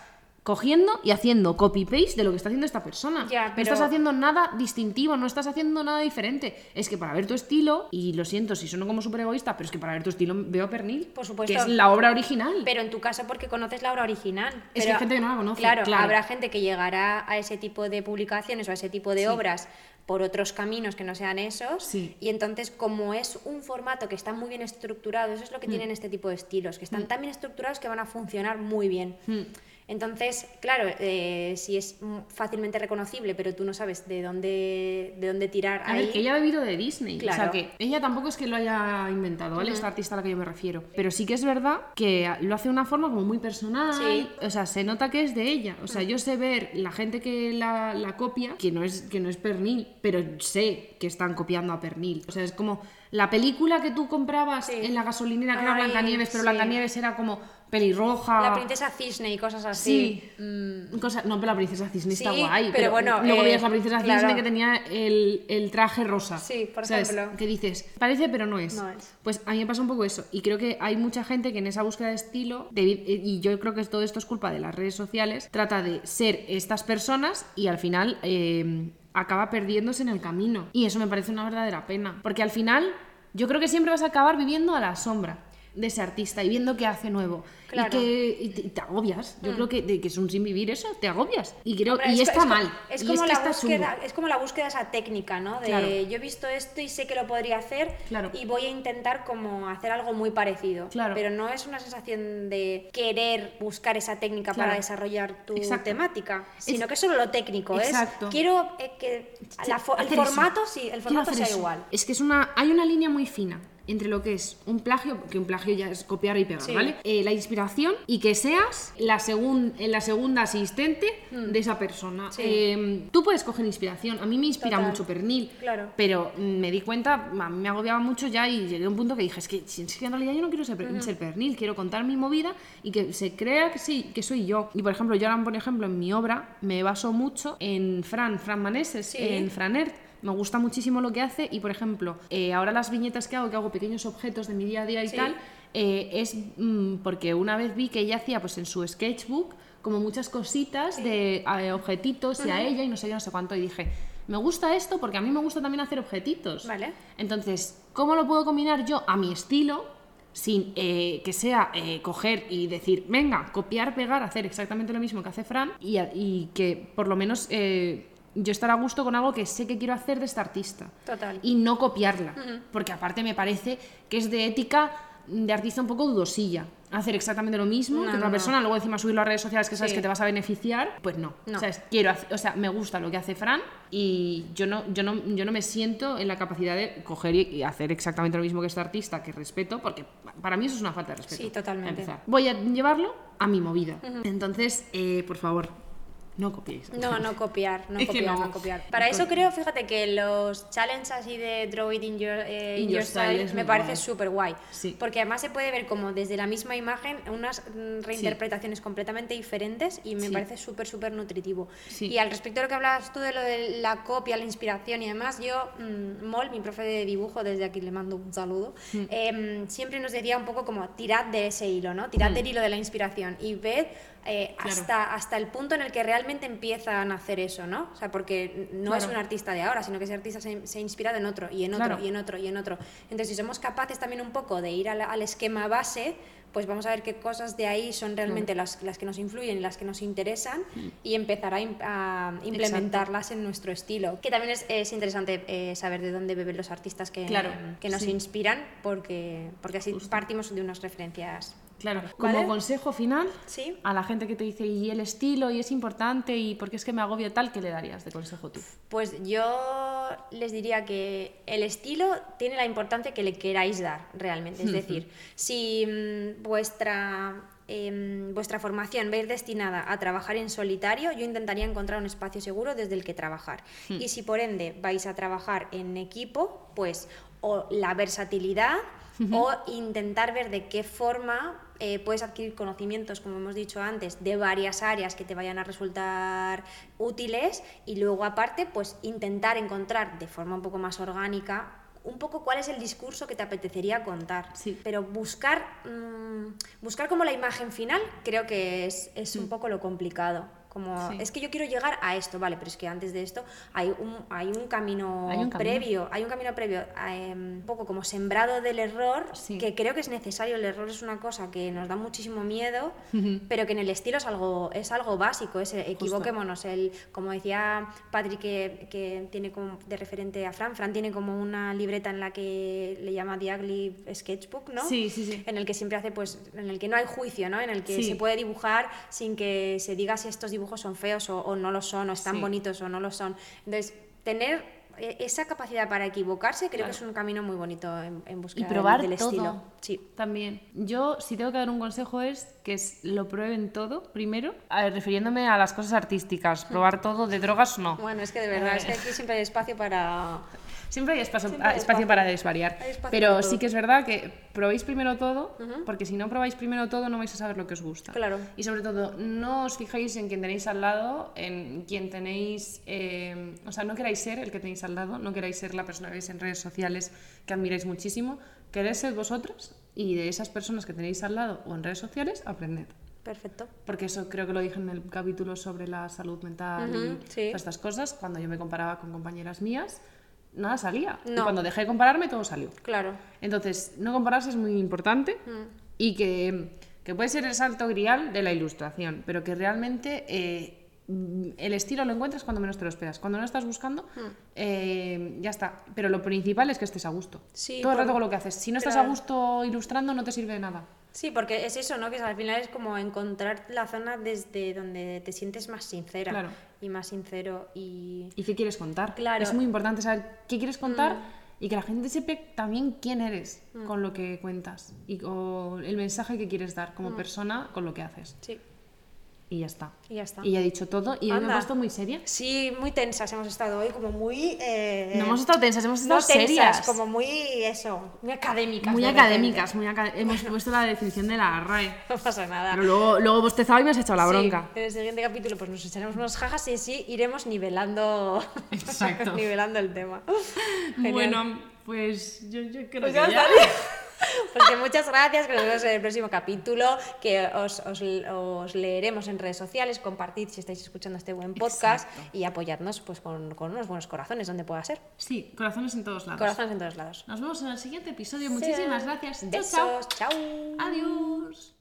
cogiendo y haciendo copy-paste de lo que está haciendo esta persona. Ya, No estás haciendo nada distintivo, no estás haciendo nada diferente. Es que para ver tu estilo, y lo siento si sueno como súper egoísta, pero es que para ver tu estilo veo a Pernil. Por supuesto. Que es la obra original. Pero en tu caso porque conoces la obra original. Es que hay gente que no la conoce, Claro, claro. habrá gente que llegará a ese tipo de publicaciones o a ese tipo de Sí. obras por otros caminos que no sean esos. Sí. Y entonces, como es un formato que está muy bien estructurado, eso es Mm. lo que tienen este tipo de estilos, que están tan bien estructurados que van a funcionar muy bien. Mm. Entonces, claro, eh, si es mm, fácilmente reconocible, pero tú no sabes de dónde, de dónde tirar A ahí. ver, que ella ha bebido de Disney. O sea, Claro. que ella tampoco es que lo haya inventado, ¿vale? Esta artista a la que yo me refiero. Pero sí que es verdad que lo hace de una forma como muy personal. Sí. O sea, se nota que es de ella. O sea, yo sé ver la gente que la, la copia, que no, es, que no es Pernil, pero sé que están copiando a Pernil. O sea, es como la película que tú comprabas Sí. en la gasolinera, que era Blancanieves, pero sí. Blancanieves era como pelirroja. La princesa cisne y cosas así. Sí. Cosa- no, pero la princesa Disney está guay. pero bueno, Luego eh, veías la princesa claro. Disney que tenía el, el traje rosa. Sí, por ¿sabes? ejemplo. Que dices, parece, pero no es. No es. Pues a mí me pasa un poco eso. Y creo que hay mucha gente que en esa búsqueda de estilo, debi- y yo creo que todo esto es culpa de las redes sociales, trata de ser estas personas y al final. eh, acaba perdiéndose en el camino. Y eso me parece una verdadera pena. Porque al final, yo creo que siempre vas a acabar viviendo a la sombra de ese artista y viendo qué hace nuevo. Claro. Mm. Y que y te, y te agobias. Yo creo que, de que es un sin vivir eso, te agobias. Y creo Hombre, y es- está es mal. Es y como, es que la está búsqueda, es como la búsqueda de esa técnica, ¿no? De Claro. yo he visto esto y sé que lo podría hacer Claro. y voy a intentar como hacer algo muy parecido. Claro. Pero no es una sensación de querer buscar esa técnica para desarrollar tu Exacto. temática, sino que es solo lo técnico. Exacto. Es, quiero eh, que la el formato, sí, el formato sea eso. igual. Es que es una, hay una línea muy fina entre lo que es un plagio, que un plagio ya es copiar y pegar, Sí. ¿vale? Eh, la inspiración y que seas la, segun- eh, la segunda asistente de esa persona. Sí. Eh, tú puedes coger inspiración. A mí me inspira Total. mucho Pernil. Claro. Pero mm, me di cuenta, a mí me agobiaba mucho ya y llegué a un punto que dije, es que, es que en realidad yo no quiero ser, ser Pernil, quiero contar mi movida y que se crea que sí, que soy yo. Y por ejemplo, yo ahora, por ejemplo, en mi obra me baso mucho en Fran, Fran Maneses, Sí. en Franert. Me gusta muchísimo lo que hace y, por ejemplo, eh, ahora las viñetas que hago, que hago pequeños objetos de mi día a día y Sí. tal, eh, es mm, porque una vez vi que ella hacía pues en su sketchbook como muchas cositas de objetitos y a ella y no sé qué, no sé cuánto y dije, me gusta esto porque a mí me gusta también hacer objetitos. Vale. Entonces, ¿cómo lo puedo combinar yo a mi estilo sin eh, que sea eh, coger y decir, venga, copiar, pegar, hacer exactamente lo mismo que hace Fran y, y que por lo menos eh, yo estar a gusto con algo que sé que quiero hacer de esta artista? Total. Y no copiarla, porque aparte me parece que es de ética de artista un poco dudosilla. Hacer exactamente lo mismo No, que no. persona, luego encima subirlo a redes sociales que sabes Sí. que te vas a beneficiar, pues no. No. O sea, es- quiero hacer- o sea, me gusta lo que hace Fran y yo no, yo no, yo no me siento en la capacidad de coger y, hacer exactamente lo mismo que este artista, que respeto, porque para mí eso es una falta de respeto. Sí, totalmente. empezar. Voy a llevarlo a mi movida. Entonces, eh, por favor, no copiéis. No, no copiar, no Es copiar, no. no, copiar. Para eso creo, fíjate que los challenges así de Draw It in Your, eh, in In your your style me parece súper guay. Sí. Porque además se puede ver como desde la misma imagen unas mm, reinterpretaciones completamente diferentes y me Sí. parece súper, súper nutritivo. Y al respecto de lo que hablabas tú de lo de la copia, la inspiración y demás, yo, mm, Mol, mi profe de dibujo, desde aquí le mando un saludo, Mm. em, siempre nos decía un poco como tirad de ese hilo, ¿no? Tirad Mm. del hilo de la inspiración y ved eh, Claro. hasta, hasta el punto en el que realmente empiezan a hacer eso, ¿no? O sea, porque no es Claro. un artista de ahora, sino que ese artista se, se ha inspirado en otro, y en otro, Claro. y en otro, y en otro. Entonces, si somos capaces también un poco de ir al, al esquema base, pues vamos a ver qué cosas de ahí son realmente las, las que nos influyen y las que nos interesan y empezar a, a implementarlas en nuestro estilo. Que también es, es interesante eh, saber de dónde beben los artistas que, que nos sí. inspiran, porque, porque así partimos de unas referencias. Claro, como ¿Vale? consejo final Sí. a la gente que te dice, y el estilo, y es importante, y porque es que me agobio tal, ¿qué le darías de consejo tú? Pues yo les diría que el estilo tiene la importancia que le queráis dar realmente. Es decir, si mm, vuestra, em, vuestra formación va a ir destinada a trabajar en solitario, yo intentaría encontrar un espacio seguro desde el que trabajar. Y si por ende vais a trabajar en equipo, pues o la versatilidad o intentar ver de qué forma eh, puedes adquirir conocimientos, como hemos dicho antes, de varias áreas que te vayan a resultar útiles y luego aparte, pues intentar encontrar de forma un poco más orgánica un poco cuál es el discurso que te apetecería contar. Sí. Pero buscar, mm, buscar como la imagen final creo que es, es un poco lo complicado. Como. Sí. es que yo quiero llegar a esto, vale, pero es que antes de esto hay un, hay un, camino, Hay un camino. previo, hay un camino previo, eh, un poco como sembrado del error, Sí. que creo que es necesario. El error es una cosa que nos da muchísimo miedo, pero que en el estilo es algo, es algo básico, es eh, equivoquémonos. El, como decía Patrick, que, que tiene como de referente a Fran, Fran tiene como una libreta en la que le llama The Ugly Sketchbook, ¿no? Sí, sí, sí. En el que siempre hace, pues, en el que no hay juicio, ¿no? En el que Sí. se puede dibujar sin que se diga si estos dibujos son feos o, o no lo son, o están Sí. bonitos o no lo son. Entonces, tener eh, esa capacidad para equivocarse creo Claro. que es un camino muy bonito en, en buscar probar del todo. estilo. Sí. También. Yo, si tengo que dar un consejo, es que es- lo prueben todo primero, a refiriéndome a las cosas artísticas. Probar todo, de drogas no. Bueno, es que de verdad, Eh. es que aquí siempre hay espacio para... Siempre hay espacio, Siempre hay espacio espacio. para desvariar. Pero sí que es verdad que probéis primero todo, porque si no probáis primero todo no vais a saber lo que os gusta. Claro. Y sobre todo, no os fijéis en quien tenéis al lado, en quien tenéis... eh, o sea, no queráis ser el que tenéis al lado, no queráis ser la persona que veis en redes sociales que admiráis muchísimo. Queréis ser vosotros y de esas personas que tenéis al lado o en redes sociales, aprended. Perfecto. Porque eso creo que lo dije en el capítulo sobre la salud mental y sí. estas cosas. Cuando yo me comparaba con compañeras mías, nada salía. Y cuando dejé de compararme, todo salió. Claro. Entonces, no compararse es muy importante y que, que puede ser el salto grial de la ilustración, pero que realmente eh, mm, el estilo lo encuentras cuando menos te lo esperas. Cuando no estás buscando, eh, ya está. Pero lo principal es que estés a gusto. Sí, Todo el rato con lo que haces. Si no estás claro. a gusto ilustrando, no te sirve de nada. Sí, porque es eso, ¿no? Que al final es como encontrar la zona desde donde te sientes más sincera Claro. y más sincero y... ¿Y qué quieres contar? Claro. Es muy importante saber qué quieres contar y que la gente sepa también quién eres con lo que cuentas y con el mensaje que quieres dar como persona con lo que haces. Sí, Y ya está. y ya está. Y ya he dicho todo y hoy me he puesto muy seria. Sí, muy tensas hemos estado hoy, como muy... eh, No hemos estado tensas, hemos estado no tensas, serias. como muy eso, muy académicas. Muy académicas, muy aca- hemos puesto la definición de la RAE. (laughs) No pasa nada. Pero luego, luego bostezado y me has echado la Sí, bronca. en el siguiente capítulo pues nos echaremos unos jajas y así iremos nivelando, Exacto. (laughs) nivelando el tema. (laughs) Genial. Bueno, pues yo, yo creo Pues que ya. Pues que muchas gracias, que nos vemos en el próximo capítulo, que os, os- os leeremos en redes sociales, compartid si estáis escuchando este buen podcast Exacto. y apoyadnos pues, con, con unos buenos corazones, donde pueda ser. Sí, corazones en todos lados. Corazones en todos lados. Nos vemos en el siguiente episodio. Muchísimas gracias. Chao, chao. Besos, chao. Adiós.